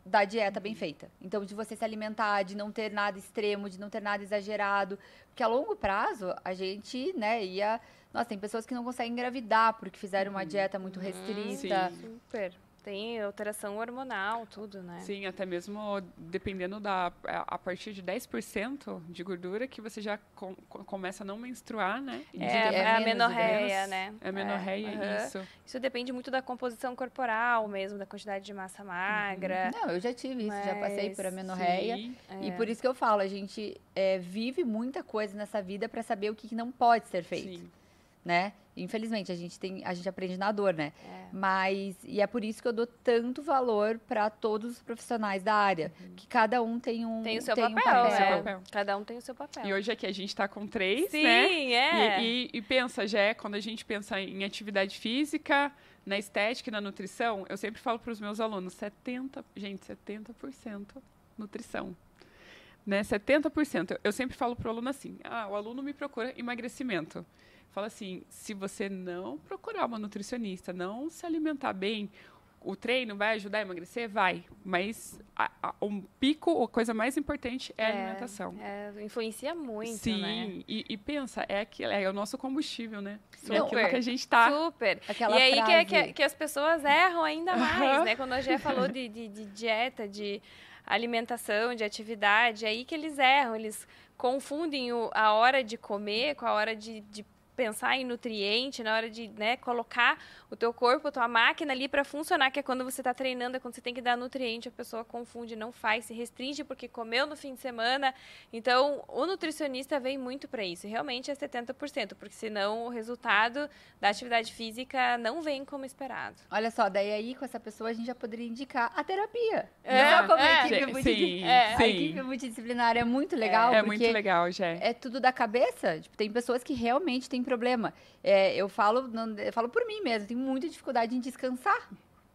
da dieta bem feita. Então, de você se alimentar, de não ter nada extremo, de não ter nada exagerado. Porque a longo prazo, a gente, né, ia. Nossa, tem pessoas que não conseguem engravidar porque fizeram uma uhum. dieta muito restrita. Sim. Super. Tem alteração hormonal, tudo, né? Sim, até mesmo dependendo da. A partir de 10% de gordura que você já com, começa a não menstruar, né? É, é, é a menorreia, né? É a menorreia, é, isso. Isso depende muito da composição corporal mesmo, da quantidade de massa magra. Não, eu já tive isso, já passei por menorreia. Sim, e é. por isso que eu falo, a gente é, vive muita coisa nessa vida para saber o que não pode ser feito. Sim né? Infelizmente, a gente tem, a gente aprende na dor, né? É. Mas e é por isso que eu dou tanto valor para todos os profissionais da área, uhum. que cada um tem um tem o seu, tem papel, um papel. É. Cada um tem o seu papel. E hoje aqui a gente está com três, Sim, né? Sim, é. E, e, e pensa, já quando a gente pensa em atividade física, na estética e na nutrição, eu sempre falo para os meus alunos, 70, gente, 70% nutrição. Né? 70%. Eu sempre falo para o aluno assim: ah, o aluno me procura emagrecimento fala assim: se você não procurar uma nutricionista, não se alimentar bem, o treino vai ajudar a emagrecer? Vai. Mas a, a, um pico, a coisa mais importante é, é a alimentação. É, influencia muito, Sim, né? e, e, pensa, é, aquilo, é o nosso combustível, né? Super. É aquilo que a gente tá. Super. Aquela e aí que, que, que, as pessoas erram ainda mais, né? Quando a Gé falou de, de, de dieta, de alimentação, de atividade, é aí que eles erram. Eles confundem o, a hora de comer com a hora de, de pensar em nutriente, na hora de né, colocar o teu corpo, a tua máquina ali para funcionar, que é quando você está treinando, é quando você tem que dar nutriente, a pessoa confunde, não faz, se restringe porque comeu no fim de semana. Então, o nutricionista vem muito para isso. E realmente é 70%, porque senão o resultado da atividade física não vem como esperado. Olha só, daí aí com essa pessoa a gente já poderia indicar a terapia. É, não como é, equipe, é, sim. a equipe multidisciplinar é muito legal. É, é muito legal, já. É tudo da cabeça. Tipo, tem pessoas que realmente têm problema. É, eu falo, não, eu falo por mim mesmo, tenho muita dificuldade em descansar.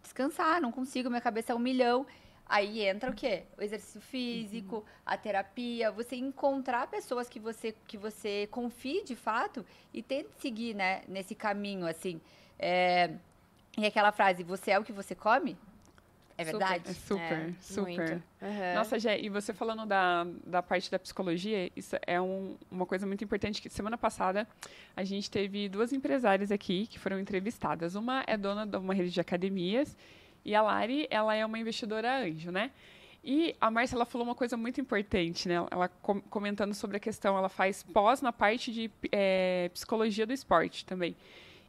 Descansar, não consigo, minha cabeça é um milhão. Aí entra o quê? O exercício físico, uhum. a terapia, você encontrar pessoas que você que você confie de fato e tente seguir, né, nesse caminho assim. É, e aquela frase, você é o que você come? É verdade? Super, é, super. É, Uhum. Nossa, Gé, e você falando da, da parte da psicologia, isso é um, uma coisa muito importante que semana passada a gente teve duas empresárias aqui que foram entrevistadas. Uma é dona de uma rede de academias e a Lari, ela é uma investidora anjo, né? E a Márcia, ela falou uma coisa muito importante, né? Ela com, comentando sobre a questão, ela faz pós na parte de é, psicologia do esporte também.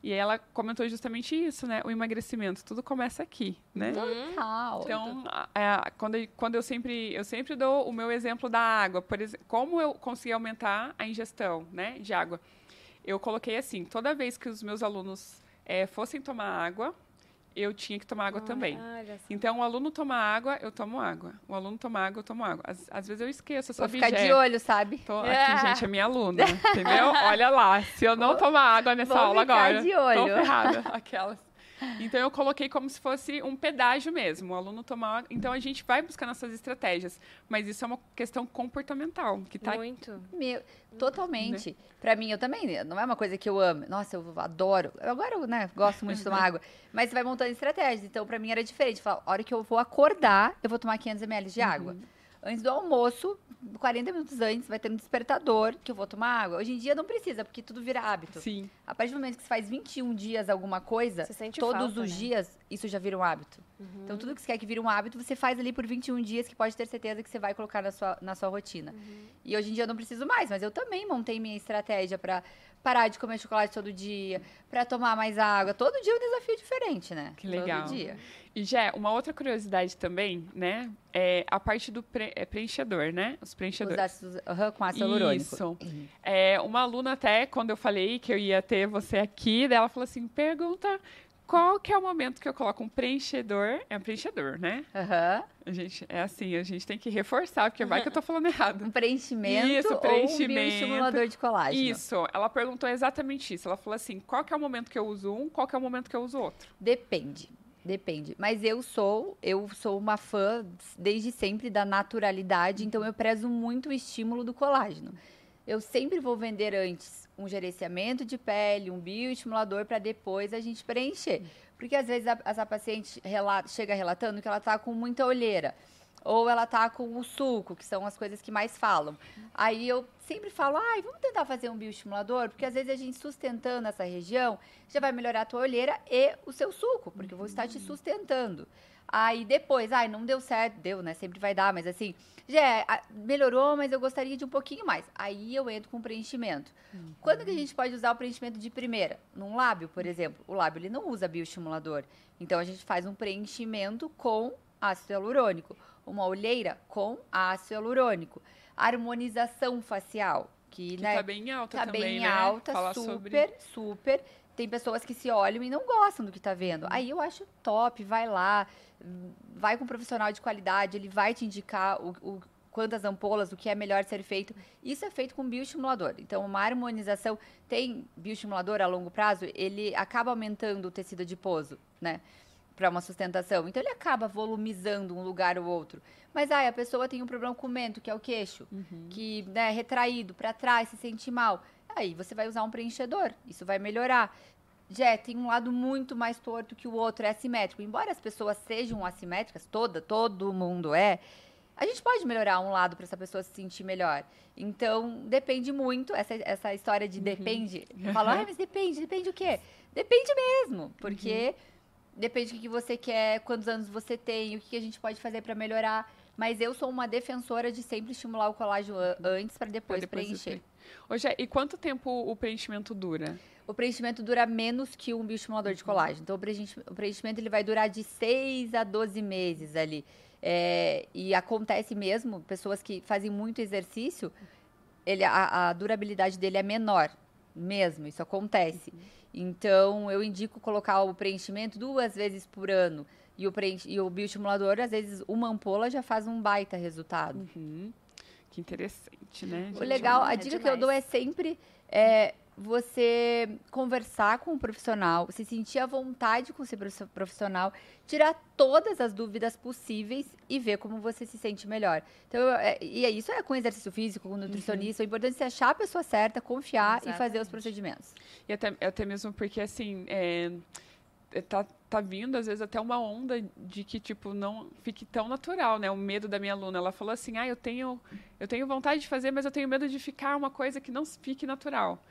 E ela comentou justamente isso, né? O emagrecimento, tudo começa aqui, né? Total. Então, é, quando, quando eu sempre eu sempre dou o meu exemplo da água, por exemplo, como eu consegui aumentar a ingestão, né, de água? Eu coloquei assim, toda vez que os meus alunos é, fossem tomar água, eu tinha que tomar água ah, também. Então, o aluno toma água, eu tomo água. O aluno toma água, eu tomo água. Às, às vezes eu esqueço, eu sou Vou ficar de olho, sabe? Tô, (laughs) aqui, é. gente, é minha aluna, (laughs) entendeu? Olha lá, se eu não tomar água nessa Vou aula agora, de olho. tô ferrada. (laughs) Aquelas. Então eu coloquei como se fosse um pedágio mesmo, o aluno tomar. Então a gente vai buscar nossas estratégias, mas isso é uma questão comportamental que tá muito. Meu, totalmente. Né? Para mim eu também, não é uma coisa que eu amo. Nossa, eu adoro. Agora eu, né, gosto muito de tomar água, mas você vai montando estratégias. Então para mim era diferente, falar, a hora que eu vou acordar, eu vou tomar 500 ml de água. Uhum. Antes do almoço, 40 minutos antes, vai ter um despertador que eu vou tomar água. Hoje em dia não precisa, porque tudo vira hábito. Sim. A partir do momento que você faz 21 dias alguma coisa, todos falta, os né? dias, isso já vira um hábito. Uhum. Então, tudo que você quer que vire um hábito, você faz ali por 21 dias, que pode ter certeza que você vai colocar na sua, na sua rotina. Uhum. E hoje em dia eu não preciso mais, mas eu também montei minha estratégia para parar de comer chocolate todo dia, para tomar mais água. Todo dia é um desafio diferente, né? Que legal. Todo dia. E já uma outra curiosidade também, né? É a parte do pre é preenchedor, né? Os preenchedores. Os ácidos, uhum, com ácido hialurônico. Isso. É, uma aluna até, quando eu falei que eu ia ter você aqui, ela falou assim, pergunta qual que é o momento que eu coloco um preenchedor? É um preenchedor, né? Aham. Uhum. A gente, é assim, a gente tem que reforçar, porque vai que eu tô falando errado. Um preenchimento, isso, preenchimento ou um bioestimulador de colágeno? Isso, ela perguntou exatamente isso. Ela falou assim, qual que é o momento que eu uso um, qual que é o momento que eu uso outro? Depende. Depende. Mas eu sou, eu sou uma fã desde sempre da naturalidade, então eu prezo muito o estímulo do colágeno. Eu sempre vou vender antes um gerenciamento de pele, um bioestimulador para depois a gente preencher. Porque às vezes a, a paciente relata, chega relatando que ela está com muita olheira ou ela tá com o suco, que são as coisas que mais falam. Aí eu sempre falo, ai, vamos tentar fazer um bioestimulador, porque às vezes a gente sustentando essa região já vai melhorar a tua olheira e o seu suco, porque eu vou estar te sustentando. Aí depois, ai, não deu certo, deu, né? Sempre vai dar, mas assim, já melhorou, mas eu gostaria de um pouquinho mais. Aí eu entro com preenchimento. Uhum. Quando que a gente pode usar o preenchimento de primeira? Num lábio, por exemplo. O lábio ele não usa bioestimulador. Então a gente faz um preenchimento com ácido hialurônico uma olheira com ácido hialurônico. Harmonização facial, que, que né, tá bem alta tá também, bem né? alta, Falar super, sobre... super. Tem pessoas que se olham e não gostam do que tá vendo. Aí eu acho top, vai lá, vai com um profissional de qualidade, ele vai te indicar o, o quantas ampolas, o que é melhor ser feito. Isso é feito com bioestimulador. Então, uma harmonização tem bioestimulador a longo prazo, ele acaba aumentando o tecido adiposo, né? Para uma sustentação. Então ele acaba volumizando um lugar ou outro. Mas ai, a pessoa tem um problema com o mento, que é o queixo, uhum. que né, é retraído para trás, se sente mal. Aí você vai usar um preenchedor, isso vai melhorar. Já tem um lado muito mais torto que o outro, é assimétrico. Embora as pessoas sejam assimétricas, toda, todo mundo é, a gente pode melhorar um lado para essa pessoa se sentir melhor. Então, depende muito, essa, essa história de uhum. depende. (laughs) Fala, ah, mas depende, depende o quê? Depende mesmo, porque... Uhum depende do que você quer, quantos anos você tem, o que a gente pode fazer para melhorar. Mas eu sou uma defensora de sempre estimular o colágeno antes para depois, depois, preencher. Hoje, e quanto tempo o preenchimento dura? O preenchimento dura menos que um bioestimulador de colágeno. Então, o preenchimento ele vai durar de 6 a 12 meses ali. É, e acontece mesmo, pessoas que fazem muito exercício, ele, a, a durabilidade dele é menor mesmo, isso acontece. Uhum. Então, eu indico colocar o preenchimento duas vezes por ano. E o, preenche, e o bioestimulador, às vezes, uma ampola já faz um baita resultado. Uhum. Que interessante, né? O legal, a é dica demais. que eu dou é sempre é, você conversar com o profissional, se sentir à vontade com o profissional, tirar todas as dúvidas possíveis e ver como você se sente melhor. Então, é, e é isso é com exercício físico, com nutricionista. Uhum. O importante é achar a pessoa certa, confiar Exatamente. e fazer os procedimentos. E até, até mesmo porque, assim, é, é, tá, tá vindo, às vezes, até uma onda de que, tipo, não fique tão natural, né? O medo da minha aluna. Ela falou assim, ah, eu tenho, eu tenho vontade de fazer, mas eu tenho medo de ficar uma coisa que não fique natural.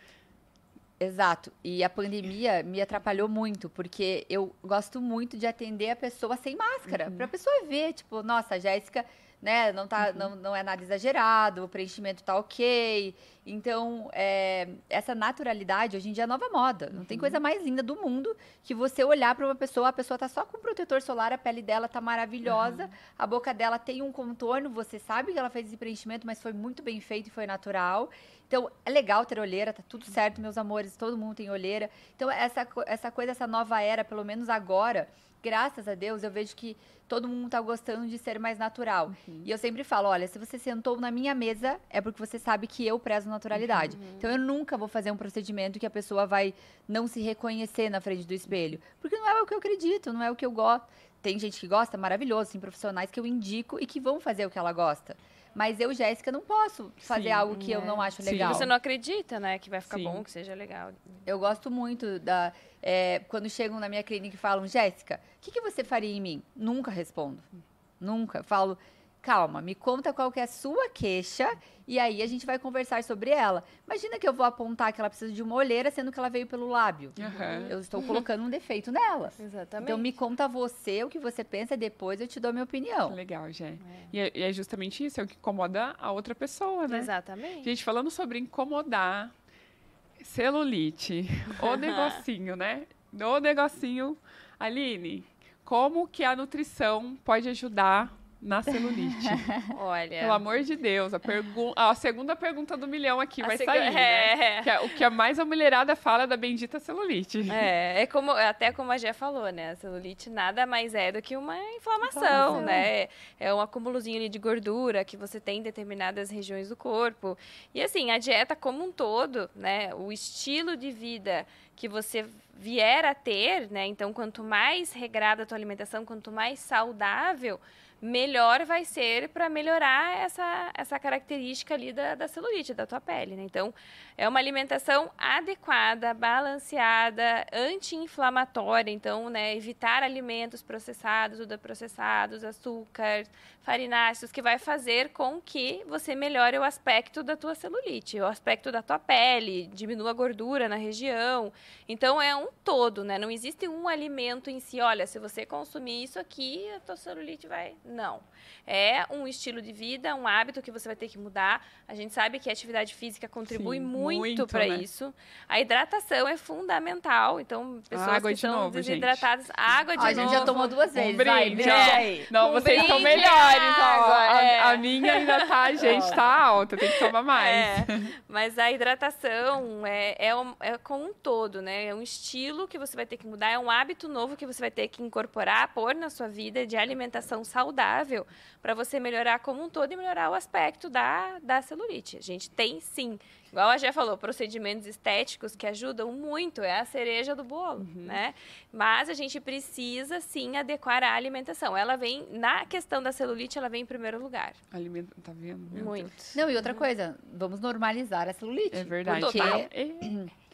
Exato. E a pandemia me atrapalhou muito, porque eu gosto muito de atender a pessoa sem máscara, uhum. para a pessoa ver, tipo, nossa, a Jéssica, né, não, tá, uhum. não, não é nada exagerado, o preenchimento tá ok. Então, é, essa naturalidade hoje em dia é nova moda. Não uhum. tem coisa mais linda do mundo que você olhar para uma pessoa, a pessoa tá só com protetor solar, a pele dela tá maravilhosa, uhum. a boca dela tem um contorno, você sabe que ela fez esse preenchimento, mas foi muito bem feito e foi natural. Então, é legal ter olheira, tá tudo certo, meus amores, todo mundo tem olheira. Então, essa, essa coisa, essa nova era, pelo menos agora, graças a Deus, eu vejo que todo mundo tá gostando de ser mais natural. Uhum. E eu sempre falo, olha, se você sentou na minha mesa, é porque você sabe que eu prezo naturalidade. Uhum. Então eu nunca vou fazer um procedimento que a pessoa vai não se reconhecer na frente do espelho. Porque não é o que eu acredito, não é o que eu gosto. Tem gente que gosta, maravilhoso, tem profissionais que eu indico e que vão fazer o que ela gosta. Mas eu, Jéssica, não posso fazer Sim, algo que é. eu não acho legal. Sim. Você não acredita, né? Que vai ficar Sim. bom, que seja legal. Eu gosto muito da. É, quando chegam na minha clínica e falam, Jéssica, o que, que você faria em mim? Nunca respondo. Nunca. Falo, calma, me conta qual que é a sua queixa e aí a gente vai conversar sobre ela. Imagina que eu vou apontar que ela precisa de uma olheira, sendo que ela veio pelo lábio. Uhum. Eu estou colocando um defeito nela. Exatamente. (laughs) Então me conta você o que você pensa, depois eu te dou a minha opinião. Legal, Jé. É. E, é, e, é, justamente isso, é o que incomoda a outra pessoa, né? Exatamente. Gente, falando sobre incomodar, celulite, (laughs) o negocinho, né? O negocinho. Aline, como que a nutrição pode ajudar na celulite? (laughs) Olha. Pelo amor de Deus, a, pergu a segunda pergunta do milhão aqui a vai sair, né? é. né? Que é, o que a mais a mulherada fala é da bendita celulite. É, é como, até como a Gé falou, né? A celulite nada mais é do que uma inflamação, inflamação. né? É um acúmulozinho de gordura que você tem em determinadas regiões do corpo. E assim, a dieta como um todo, né? O estilo de vida que você vier a ter, né? Então, quanto mais regrada a tua alimentação, quanto mais saudável, melhor vai ser para melhorar essa, essa característica ali da, da celulite, da tua pele, né? Então, é uma alimentação adequada, balanceada, anti-inflamatória, então, né, evitar alimentos processados, ultraprocessados, açúcar, farináceos, que vai fazer com que você melhore o aspecto da tua celulite, o aspecto da tua pele, diminua a gordura na região. Então, é um todo, né? Não existe um alimento em si, olha, se você consumir isso aqui, a tua celulite vai não. É um estilo de vida, um hábito que você vai ter que mudar. A gente sabe que a atividade física contribui Sim, muito, muito para né? isso. A hidratação é fundamental. Então, pessoas água que de são novo, desidratadas, gente. água de a novo. A gente já tomou duas vezes. Um brinde, vai, Não, um vocês estão melhores. Água, é. a, a, minha ainda tá, a (laughs) gente tá alta, tem que tomar mais. É, mas a hidratação é, é, um, é como um todo, né? É um estilo que você vai ter que mudar, é um hábito novo que você vai ter que incorporar, pôr na sua vida de alimentação saudável saudável para você melhorar como um todo e melhorar o aspecto da, da celulite. A gente tem sim, igual a Jé falou, procedimentos estéticos que ajudam muito, é a cereja do bolo, uhum. né? Mas a gente precisa sim adequar a alimentação. Ela vem, na questão da celulite, ela vem em primeiro lugar. Alimenta, tá vendo? muito. Não, e outra coisa, vamos normalizar a celulite. É verdade. Porque... (clears throat)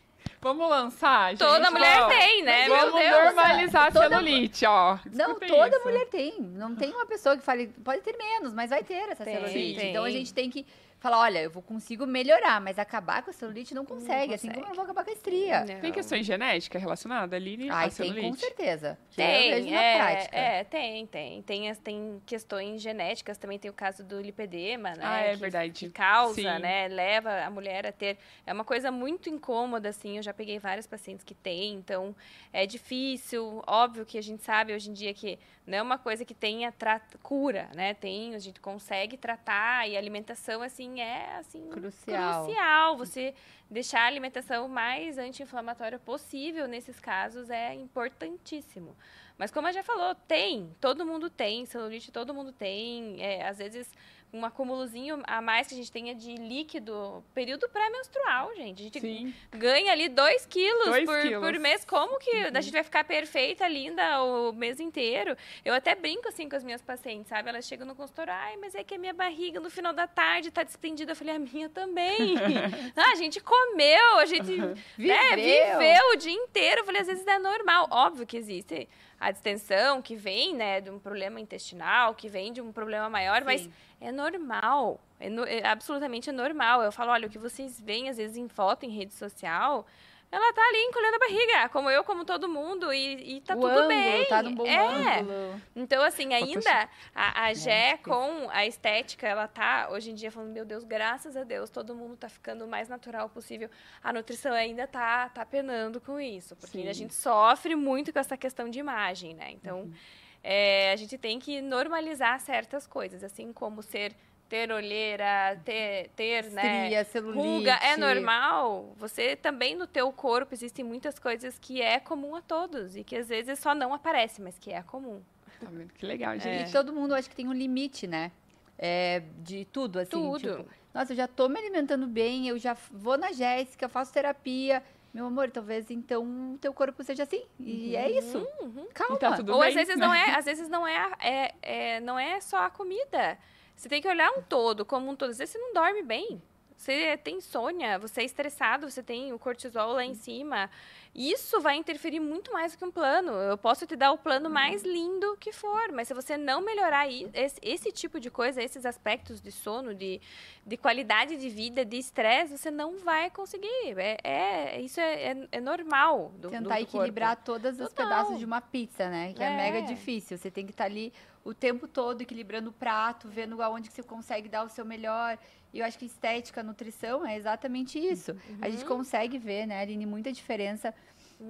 Vamos lançar, gente. Toda mulher tem, né? Vamos normalizar a celulite, ó. Não, toda isso. mulher tem. Não tem uma pessoa que fale, pode ter menos, mas vai ter essa tem, celulite. Tem. Então a gente tem que falar, olha, eu vou consigo melhorar, mas acabar com a celulite não consegue, não consegue. assim como eu vou acabar com a estria. Não. Tem questões genéticas relacionadas, Aline, Ai, a celulite? tem, com certeza. Tem, é, é, tem, tem. Tem, tem questões genéticas, também tem o caso do lipedema, né? Ah, é que, verdade. Que causa, Sim. né? Leva a mulher a ter... É uma coisa muito incômoda, assim, eu já peguei vários pacientes que têm, então é difícil. Óbvio que a gente sabe hoje em dia que não é uma coisa que tenha cura, né? Tem, a gente consegue tratar e alimentação, assim, é, assim, crucial. crucial. Você deixar a alimentação mais anti-inflamatória possível nesses casos é importantíssimo. Mas como a já falou, tem, todo mundo tem, celulite todo mundo tem, é, às vezes um acúmulozinho a mais que a gente tenha de líquido, período pré-menstrual, gente. A gente Sim. ganha ali 2 quilos, dois por, quilos por mês. Como que uhum. a gente vai ficar perfeita, linda o mês inteiro? Eu até brinco assim com as minhas pacientes, sabe? Elas chegam no consultório, ai, mas é que a minha barriga no final da tarde tá desprendida. Eu falei, a minha também. (laughs) ah, a gente comeu, a gente uhum. né, viveu. viveu o dia inteiro. Eu falei, às vezes é normal. Óbvio que existe a distensão que vem, né, de um problema intestinal, que vem de um problema maior, Sim. mas é normal, é, no, é, absolutamente normal. Eu falo, olha, o que vocês veem às vezes em foto, em rede social, ela tá ali encolhendo a barriga, como eu, como todo mundo, e, e tá o tudo ângulo, bem. Tá num bom é. ângulo. Então, assim, ainda a, a Gé com a estética, ela tá hoje em dia falando, meu Deus, graças a Deus, todo mundo tá ficando o mais natural possível. A nutrição ainda tá, tá penando com isso, porque a gente sofre muito com essa questão de imagem, né? Então. Uhum é, a gente tem que normalizar certas coisas, assim como ser ter olheira, ter, ter né, Estria, celulite. ruga é normal. Você também no teu corpo existem muitas coisas que é comum a todos e que às vezes só não aparece, mas que é comum. Tá vendo? Que legal, gente. E todo mundo acho que tem um limite, né? É, de tudo, assim. Tudo. Tipo, nossa, eu já tô me alimentando bem, eu já vou na Jéssica, faço terapia. Meu amor, talvez então teu corpo seja assim. E é isso. Uhum. Calma. Tá tudo Ou bem, às vezes né? não é, (laughs) às vezes não é, é, é- não é só a comida. Você tem que olhar um todo, como um todo. Às vezes você não dorme bem. Você tem insônia, você é estressado, você tem o cortisol lá em cima. Isso vai interferir muito mais do que um plano. Eu posso te dar o plano mais lindo que for, mas se você não melhorar esse, esse tipo de coisa, esses aspectos de sono, de, de qualidade de vida, de estresse, você não vai conseguir. É, é- isso é, é- é normal do, Tentar do equilibrar todos os Total. pedaços de uma pizza, né? Que é. É. mega difícil. Você tem que estar ali o tempo todo equilibrando o prato, vendo aonde que você consegue dar o seu melhor. E eu acho que estética, nutrição é exatamente isso. A gente consegue ver, né, Aline, muita diferença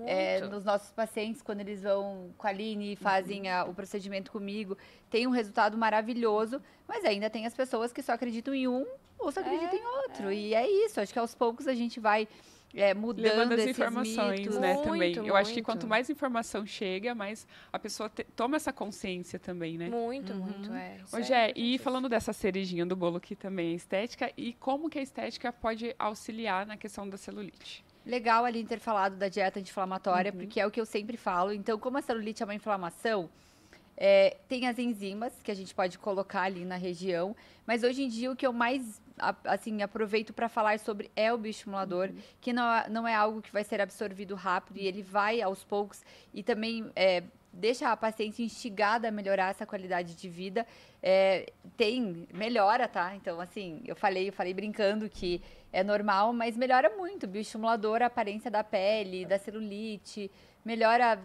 é, nos nossos pacientes quando eles vão com a Aline e fazem a- o procedimento comigo. Tem um resultado maravilhoso, mas ainda tem as pessoas que só acreditam em um ou só acreditam em outro. E é isso. Acho que aos poucos a gente vai é, mudando Levando as esses informações, mitos. né, Muito, também. Eu acho que muito. quanto mais informação chega, mais a pessoa te- toma essa consciência também, né? Muito, muito, é. Ô, é Gé, e falando dessa cerejinha do bolo que também é estética, e como que a estética pode auxiliar na questão da celulite? Legal ali ter falado da dieta anti-inflamatória, porque é o que eu sempre falo. Então, como a celulite é uma inflamação, é, tem as enzimas que a gente pode colocar ali na região, mas hoje em dia o que eu mais a- assim aproveito para falar sobre é o bioestimulador, que não, é- não é algo que vai ser absorvido rápido e ele vai aos poucos e também é, deixa a paciente instigada a melhorar essa qualidade de vida. É, tem, melhora, tá? Então, assim, eu falei, eu falei brincando que é normal, mas melhora muito. Bioestimulador, a aparência da pele, da celulite, melhora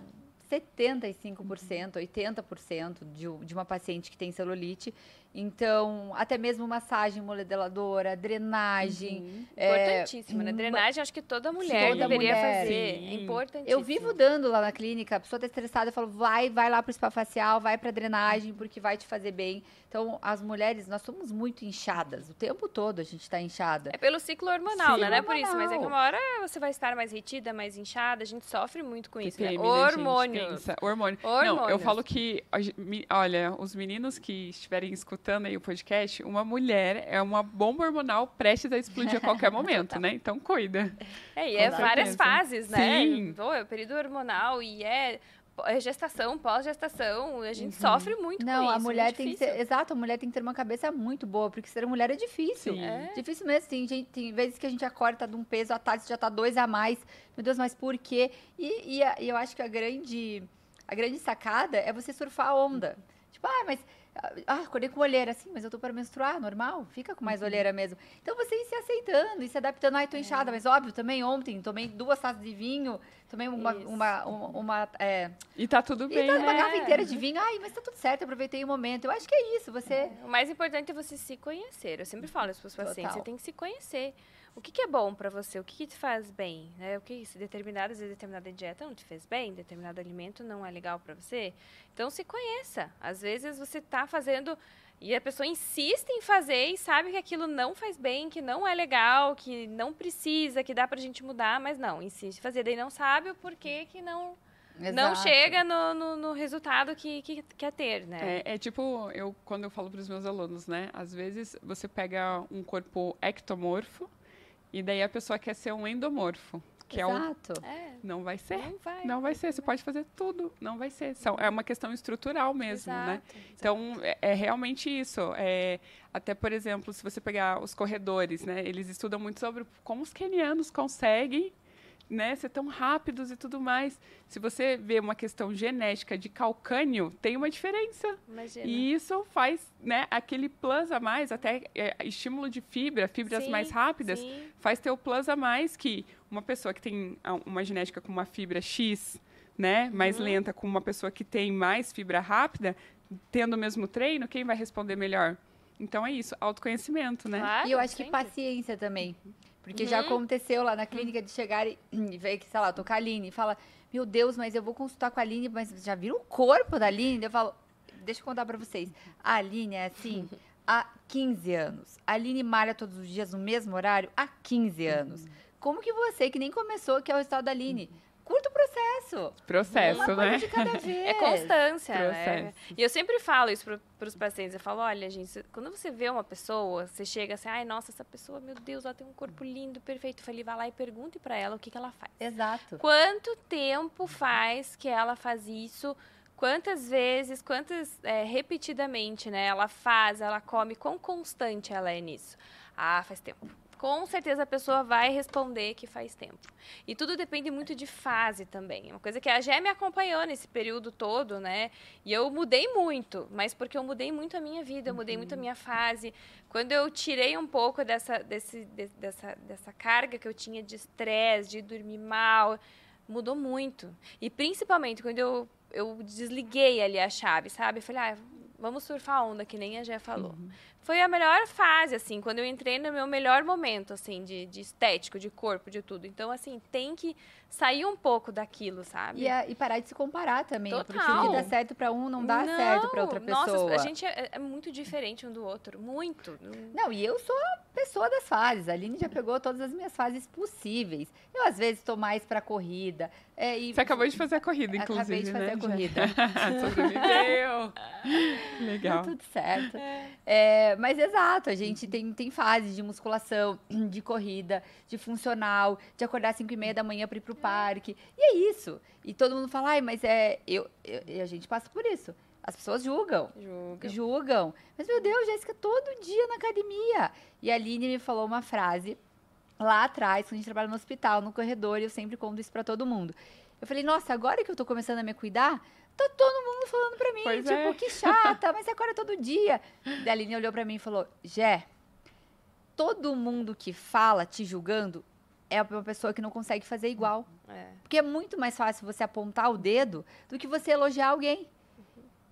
75%, 80% de, u- de uma paciente que tem celulite. Então, até mesmo massagem modeladora, drenagem. é, Importantíssimo, né? Drenagem, acho que toda mulher Toda deveria mulher. fazer. Sim. É importantíssimo. Eu vivo dando lá na clínica, a pessoa tá estressada, eu falo, vai, vai lá pro spa facial, vai pra drenagem, porque vai te fazer bem. Então, as mulheres, nós somos muito inchadas. O tempo todo a gente tá inchada. É pelo ciclo hormonal, Sim. né? Não é por isso, mas é que uma hora você vai estar mais retida, mais inchada. A gente sofre muito com isso, né? TPM, gente? Hormônios. Hormônio. Não, eu falo que, olha, os meninos que estiverem escutando aí o podcast, uma mulher é uma bomba hormonal prestes a explodir a qualquer (laughs) momento, né? Então, cuida. É, e é várias fases, né? Sim. Pô, é o período hormonal e é gestação, pós-gestação. A gente sofre muito Não, com isso. a mulher é tem que ser. Exato, a mulher tem que ter uma cabeça muito boa, porque ser mulher é difícil. É. Difícil mesmo. Tem, gente, tem vezes que a gente acorda, tá de um peso, à tarde já tá dois a mais. Meu Deus, mas por quê? E, e, a- e eu acho que a grande, a grande sacada é você surfar a onda. Tipo, ah, mas. Ah, acordei com olheira, assim, mas eu tô para menstruar, normal, fica com mais olheira mesmo. Então você ir se aceitando e se adaptando. Ai, tô inchada, mas óbvio, também ontem tomei duas taças de vinho, tomei uma. Isso. uma, uma, uma, é, E tá tudo e bem. tá uma É. garrafa inteira de vinho. Ai, mas tá tudo certo, aproveitei o momento. Eu acho que é isso, você. O mais importante é você se conhecer. Eu sempre falo isso para os pacientes. Total. Você tem que se conhecer. O que, que é bom para você? O que, que te faz bem? Né? O que se determinadas vezes determinada dieta não te fez bem, determinado alimento não é legal para você. Então se conheça. Às vezes você está fazendo e a pessoa insiste em fazer e sabe que aquilo não faz bem, que não é legal, que não precisa, que dá pra gente mudar, mas não, insiste em fazer, daí não sabe o porquê que não não Exato. chega no, no, no resultado que, que quer ter, né? É, é tipo, eu, quando eu falo para os meus alunos, né? Às vezes você pega um corpo ectomorfo e daí a pessoa quer ser um endomorfo, que é um... Exato. É, Não vai ser. não vai. Não vai ser. Você pode fazer tudo. Não vai ser. São, é uma questão estrutural mesmo, né? Exato, exato. Então, é, é realmente isso. É, até, por exemplo, se você pegar os corredores, né? Eles estudam muito sobre como os kenianos conseguem né, ser tão rápidos e tudo mais. Se você vê uma questão genética de calcânio, tem uma diferença. Imagina. E isso faz né, aquele plus a mais, até é, estímulo de fibra, fibras Sim, mais rápidas, sim. faz ter o plus a mais que uma pessoa que tem uma genética com uma fibra X, né, mais Uhum. lenta, com uma pessoa que tem mais fibra rápida, tendo o mesmo treino, quem vai responder melhor? Então é isso, autoconhecimento, né? Claro, E eu acho que sempre. paciência também. Porque uhum. já aconteceu lá na clínica de chegar e, e ver que, sei lá, tô com a Aline e fala, meu Deus, mas eu vou consultar com a Aline, mas já viram o corpo da Aline? Eu falo, deixa eu contar pra vocês. A Aline é assim (laughs) há 15 anos. A Aline malha todos os dias no mesmo horário há 15 anos. Uhum. Como que você, que nem começou, que é o resultado da Aline, curta o processo. Processo, Uma né? de cada (laughs) vez. É constância, né? E eu sempre falo isso para os pacientes. Eu falo, olha, gente, quando você vê uma pessoa, você chega assim, ai, nossa, essa pessoa, meu Deus, ela tem um corpo lindo, perfeito. Eu falei, vai lá e pergunte para ela o que, que ela faz. Exato. Quanto tempo faz que ela faz isso? Quantas vezes, quantas é, repetidamente, né? Ela faz, ela come, quão constante ela é nisso? Ah, faz tempo com certeza a pessoa vai responder que faz tempo. E tudo depende muito de fase também. Uma coisa que a Gé me acompanhou nesse período todo, né? E eu mudei muito, mas porque eu mudei muito a minha vida, eu mudei uhum. muito a uhum. minha fase. Quando eu tirei um pouco dessa, desse, de, dessa, dessa carga que eu tinha de estresse, de dormir mal, mudou muito. E principalmente quando eu, eu desliguei ali a chave, sabe? Eu falei, ah, vamos surfar a onda, que nem a Gé falou. Uhum foi a melhor fase, assim, quando eu entrei no meu melhor momento, assim, de, de estético, de corpo, de tudo. Então, assim, tem que sair um pouco daquilo, sabe? E, a, e parar de se comparar também. Total. Porque o que dá certo para um não dá não, certo para outra pessoa. Nossa, a gente é, é, muito diferente um do outro. Muito. Não, e eu sou a pessoa das fases. A Aline já pegou todas as minhas fases possíveis. Eu, às vezes, estou mais pra corrida. É, e... Você acabou de fazer a corrida, inclusive. Acabei de fazer né? a corrida. (laughs) Sobreviveu. Legal. Tá tudo certo. É. É, mas exato, a gente tem, tem fases de musculação, de corrida, de funcional, de acordar às 5 e meia da manhã para ir pro parque. E é isso. E todo mundo fala, ai, mas é. Eu, eu, a gente passa por isso. As pessoas julgam. Julgam. Julgam. Mas, meu Deus, Jéssica, todo dia na academia. E a Aline me falou uma frase lá atrás, quando a gente trabalha no hospital, no corredor, e eu sempre conto isso para todo mundo. Eu falei, nossa, agora que eu tô começando a me cuidar, tá todo mundo falando pra mim, pois tipo, é. que chata, mas agora é todo dia. a Aline olhou pra mim e falou, Jé, todo mundo que fala te julgando é uma pessoa que não consegue fazer igual. É. Porque é muito mais fácil você apontar o dedo do que você elogiar alguém.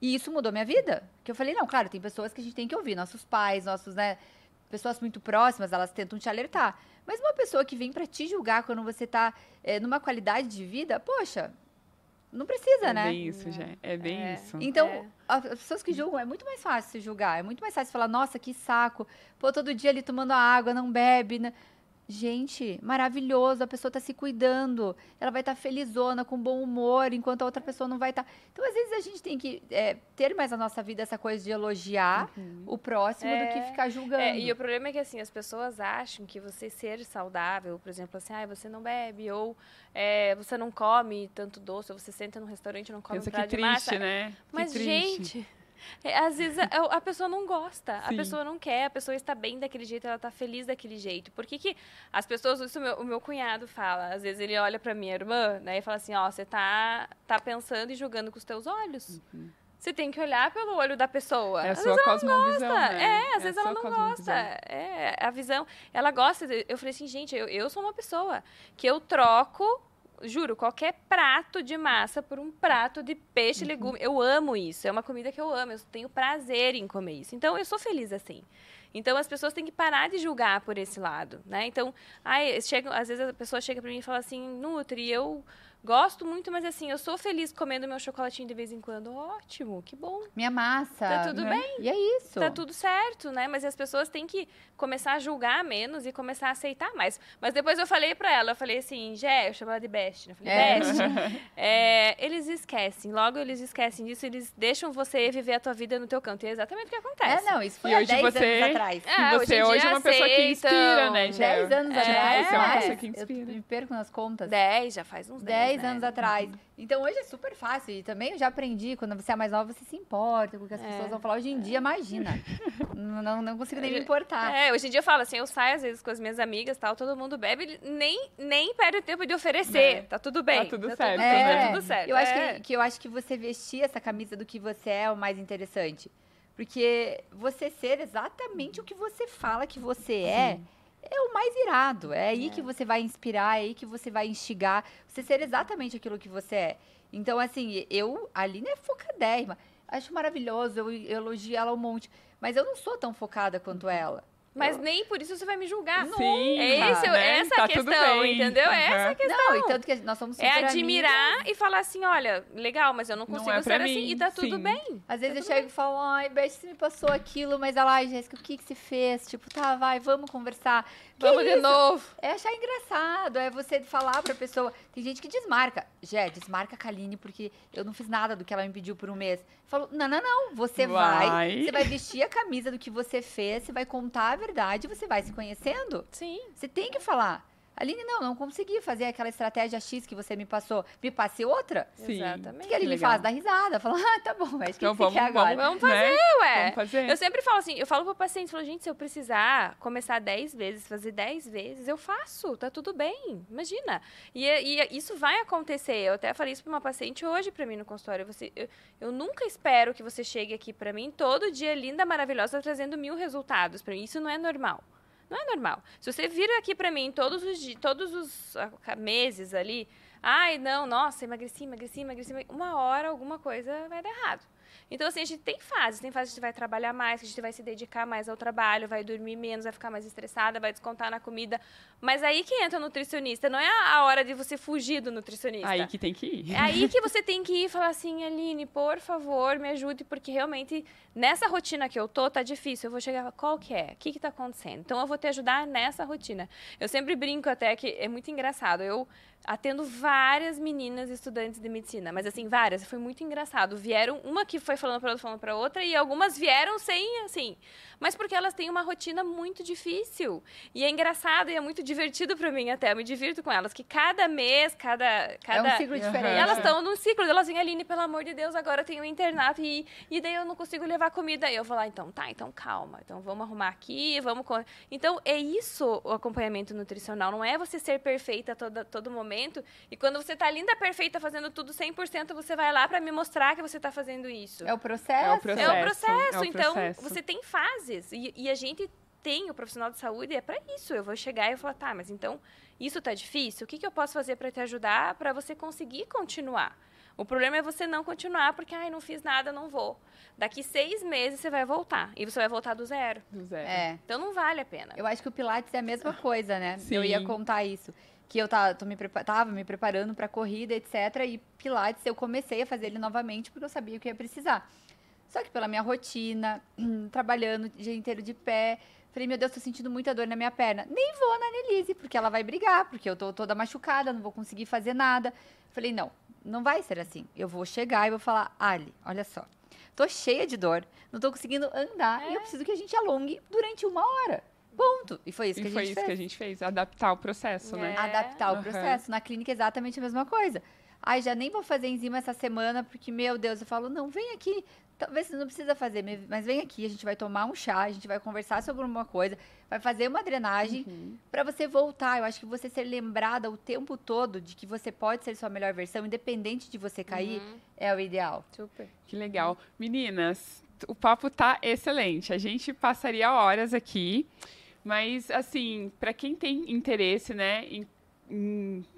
E isso mudou minha vida. Que eu falei, não, claro, tem pessoas que a gente tem que ouvir, nossos pais, nossos, né, pessoas muito próximas, elas tentam te alertar. Mas uma pessoa que vem para te julgar quando você tá é, numa qualidade de vida, poxa, não precisa, é né? É bem isso, já. É bem é. isso. Então, é. as pessoas que julgam, é muito mais fácil se julgar. É muito mais fácil falar, nossa, que saco. Pô, todo dia ali tomando água, não bebe, né? Gente, maravilhoso, a pessoa está se cuidando, ela vai estar tá felizona, com bom humor, enquanto a outra pessoa não vai estar. Tá... Então, às vezes, a gente tem que é, ter mais na nossa vida essa coisa de elogiar uhum. o próximo é, do que é. ficar julgando. É, e o problema é que, assim, as pessoas acham que você ser saudável, por exemplo, assim, ah, você não bebe, ou é, você não come tanto doce, ou você senta num restaurante e não come Pensa um prato que de triste, massa. né? Mas, triste. gente é, às vezes a, a, pessoa não gosta, Sim. a pessoa não quer, a pessoa está bem daquele jeito, ela está feliz daquele jeito. Por que, que as pessoas, isso o meu, o meu cunhado fala, às vezes ele olha para minha irmã, né, e fala assim, ó, você tá, tá pensando e julgando com os teus olhos. Uhum. Você tem que olhar pelo olho da pessoa. É a às sua cosmovisão, né? É, às é vezes ela não gosta. É, a visão. Ela gosta. De, eu falei assim, gente, eu, eu sou uma pessoa que eu troco juro, qualquer prato de massa por um prato de peixe e uhum. legume. Eu amo isso. É uma comida que eu amo. Eu tenho prazer em comer isso. Então, eu sou feliz assim. Então, as pessoas têm que parar de julgar por esse lado, né? Então, ai, chega, às vezes a pessoa chega para mim e fala assim, Nutri, eu Gosto muito, mas assim, eu sou feliz comendo meu chocolatinho de vez em quando. Ótimo, que bom. Minha massa. Tá tudo né? bem. E é isso. Tá tudo certo, né? Mas as pessoas têm que começar a julgar menos e começar a aceitar mais. Mas depois eu falei pra ela, eu falei assim, Jé, eu chamo ela de Best. Eu falei, é. Best, (laughs) é, eles esquecem. Logo eles esquecem disso, eles deixam você viver a tua vida no teu canto. E é exatamente o que acontece. É, não, isso foi e há 10 você, anos atrás. É, você hoje, hoje é uma pessoa que inspira, né, Jé? 10 anos é, atrás. Você é uma pessoa que inspira. Eu me perco nas contas. 10, já faz uns 10, 10 né? anos atrás. Então hoje é super fácil. E também eu já aprendi, quando você é mais nova, você se importa com o que as é. pessoas vão falar. Hoje em dia, imagina. (laughs) não, não consigo nem me importar. É, hoje em dia eu falo assim, eu saio às vezes com as minhas amigas tal, todo mundo bebe, nem, nem perde o tempo de oferecer. É. Tá tudo bem. Tá tudo tá certo. Tudo, é. Tá tudo certo. Eu acho que, é. que, eu acho que você vestir essa camisa do que você é, é o mais interessante. Porque você ser exatamente o que você fala que você é. Sim é o mais irado. É aí é. que você vai inspirar, é aí que você vai instigar. Você ser exatamente aquilo que você é. Então, assim, eu, a Aline é focadérrima. Acho maravilhoso, eu, eu elogio ela um monte. Mas eu não sou tão focada quanto ela. Mas nem por isso você vai me julgar. Sim, é esse, né? essa tá a questão, entendeu? Uhum. Essa a questão. Não, e tanto que nós somos super É admirar amigas. e falar assim, olha, legal, mas eu não Não consigo é ser assim. mim, E tá tudo sim. bem. Às vezes Tá eu tudo chego e falo, ai, Beth, você me passou aquilo, mas ela, ai, Jéssica, o que que você fez? Tipo, tá, vai, vamos conversar. Que Vamos de isso? novo. É achar engraçado, é você falar pra pessoa. Tem gente que desmarca. Jé, desmarca a Kaline porque eu não fiz nada do que ela me pediu por um mês. Falou, não, não, não. Você vai. Vai. você vai vestir a camisa do que você fez, você vai contar a verdade, você vai se conhecendo. Sim. Você tem que falar. Aline, não, não consegui fazer aquela estratégia X que você me passou. Me passe outra. Sim. O Exatamente. que a Aline legal. faz? Dá risada. Fala, ah, tá bom, mas o que, Então que você vamos, quer agora? vamos, Vamos fazer, né? ué. Vamos fazer. Eu sempre falo assim, eu falo pro paciente, falo, gente, se eu precisar começar 10 vezes, fazer 10 vezes, eu faço, tá tudo bem, imagina. E, e isso vai acontecer. Eu até falei isso pra uma paciente hoje pra mim no consultório. Você, eu, eu nunca espero que você chegue aqui pra mim todo dia linda, maravilhosa, trazendo mil resultados pra mim. Isso não é normal. Não é normal. Se você vira aqui pra mim todos os, di- todos os ah, meses ali, ai, não, nossa, emagreci, emagreci, emagreci", uma hora alguma coisa vai dar errado. Então, assim, a gente tem fases. Tem fases que a gente vai trabalhar mais, que a gente vai se dedicar mais ao trabalho, vai dormir menos, vai ficar mais estressada, vai descontar na comida. Mas aí que entra o nutricionista. Não é a hora de você fugir do nutricionista. Aí que tem que ir. É aí que você tem que ir e falar assim, Aline, por favor, me ajude, porque realmente nessa rotina que eu tô, tá difícil. Eu vou chegar, qual que é? O que que tá acontecendo? Então eu vou te ajudar nessa rotina. Eu sempre brinco até que é muito engraçado. Eu atendo várias meninas estudantes de medicina, mas assim, várias, foi muito engraçado. Vieram, uma que foi falando para outra, falando para outra, e algumas vieram sem, assim, mas porque elas têm uma rotina muito difícil. E é engraçado e é muito divertido para mim até, eu me divirto com elas, que cada mês, cada... É cada um ciclo diferente. e elas estão num ciclo, elas vêm, Aline, pelo amor de Deus, agora eu tenho um internato e, e daí eu não consigo levar comida. Aí eu vou lá, então tá, então calma, então vamos arrumar aqui, vamos. Então é isso o acompanhamento nutricional, não é você ser perfeita a toda, todo momento e quando você tá linda, perfeita, fazendo tudo 100%, você vai lá para me mostrar que você tá fazendo isso. É o processo. É o processo. É o processo, é o então processo. você tem fases e, e a gente tem o profissional de saúde é para isso. Eu vou chegar e eu falar, tá, mas então isso tá difícil. O que, que eu posso fazer para te ajudar para você conseguir continuar? O problema é você não continuar porque, ai, não fiz nada, não vou. Daqui seis meses você vai voltar e você vai voltar do zero. Do zero. É. Então não vale a pena. Eu acho que o Pilates é a mesma (laughs) coisa, né? Sim. Eu ia contar isso. Que eu tava, tô me, tava me preparando pra corrida, etc. E Pilates eu comecei a fazer ele novamente porque eu sabia que eu ia precisar. Só que pela minha rotina, (clears throat) trabalhando o dia inteiro de pé, falei, meu Deus, tô sentindo muita dor na minha perna. Nem vou na Nelise, porque ela vai brigar, porque eu tô toda machucada, não vou conseguir fazer nada. Falei, não, não vai ser assim. Eu vou chegar e vou falar, Ali, olha só. Tô cheia de dor, não tô conseguindo andar e eu preciso que a gente alongue durante uma hora. Ponto. E foi isso que E a foi gente isso fez. que a gente fez, adaptar o processo, né? É. Adaptar o Aham. processo. Na clínica é exatamente a mesma coisa. Ai, já nem vou fazer enzima essa semana, porque, meu Deus, eu falo, não, vem aqui. Talvez você não precisa fazer, mas vem aqui, a gente vai tomar um chá, a gente vai conversar sobre uma coisa, vai fazer uma drenagem Uhum. pra você voltar. Eu acho que você ser lembrada o tempo todo de que você pode ser sua melhor versão, independente de você cair, Uhum. é o ideal. Super. Que legal. Meninas, o papo tá excelente. A gente passaria horas aqui, mas assim, para quem tem interesse, né, em,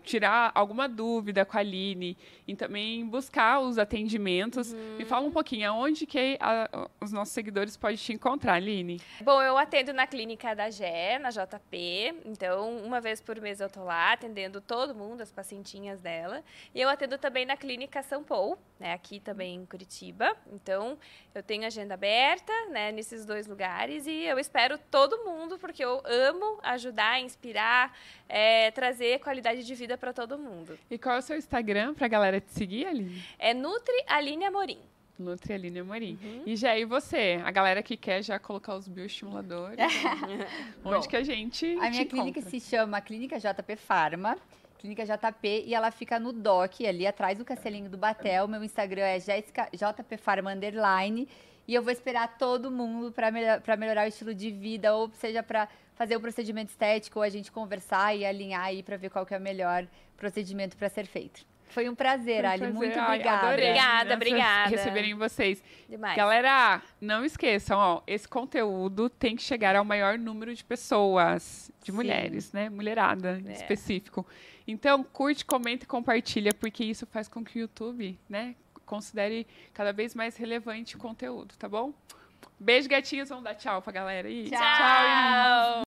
tirar alguma dúvida com a Aline, e também buscar os atendimentos, me fala um pouquinho aonde que a- os nossos seguidores podem te encontrar, Aline. Bom, eu atendo na clínica da GE, na JP. Então, uma vez por mês eu tô lá atendendo todo mundo, as pacientinhas dela. E eu atendo também na clínica São Paulo, né, aqui também em Curitiba. Então, eu tenho agenda aberta, né, nesses dois lugares e eu espero todo mundo porque eu amo ajudar, inspirar, é, trazer qualidade de vida para todo mundo. E qual é o seu Instagram pra galera te seguir, Aline? É Nutri Aline Amorim. Nutri Aline Amorim. Uhum. E já e você? A galera que quer já colocar os bioestimuladores, (laughs) onde Bom, que a gente A minha te clínica encontra? se chama Clínica JP Farma. Clínica JP e ela fica no DOC, ali atrás do castelinho do Batel. Meu Instagram é Jéssica JP Farma underline. E eu vou esperar todo mundo para melhorar o estilo de vida, ou seja, para fazer o procedimento estético, ou a gente conversar e alinhar aí para ver qual que é o melhor procedimento para ser feito. Foi um prazer, Foi um Ali. prazer. Muito Ai, obrigada. adorei, Obrigada, obrigada. Receberem vocês. Demais. Galera, não esqueçam, ó, esse conteúdo tem que chegar ao maior número de pessoas, de Sim. mulheres, né? Mulherada, em É. específico. Então, curte, comenta e compartilha, porque isso faz com que o YouTube, né, considere cada vez mais relevante o conteúdo, tá bom? Beijo, gatinhos. Vamos dar tchau pra galera aí. Tchau. tchau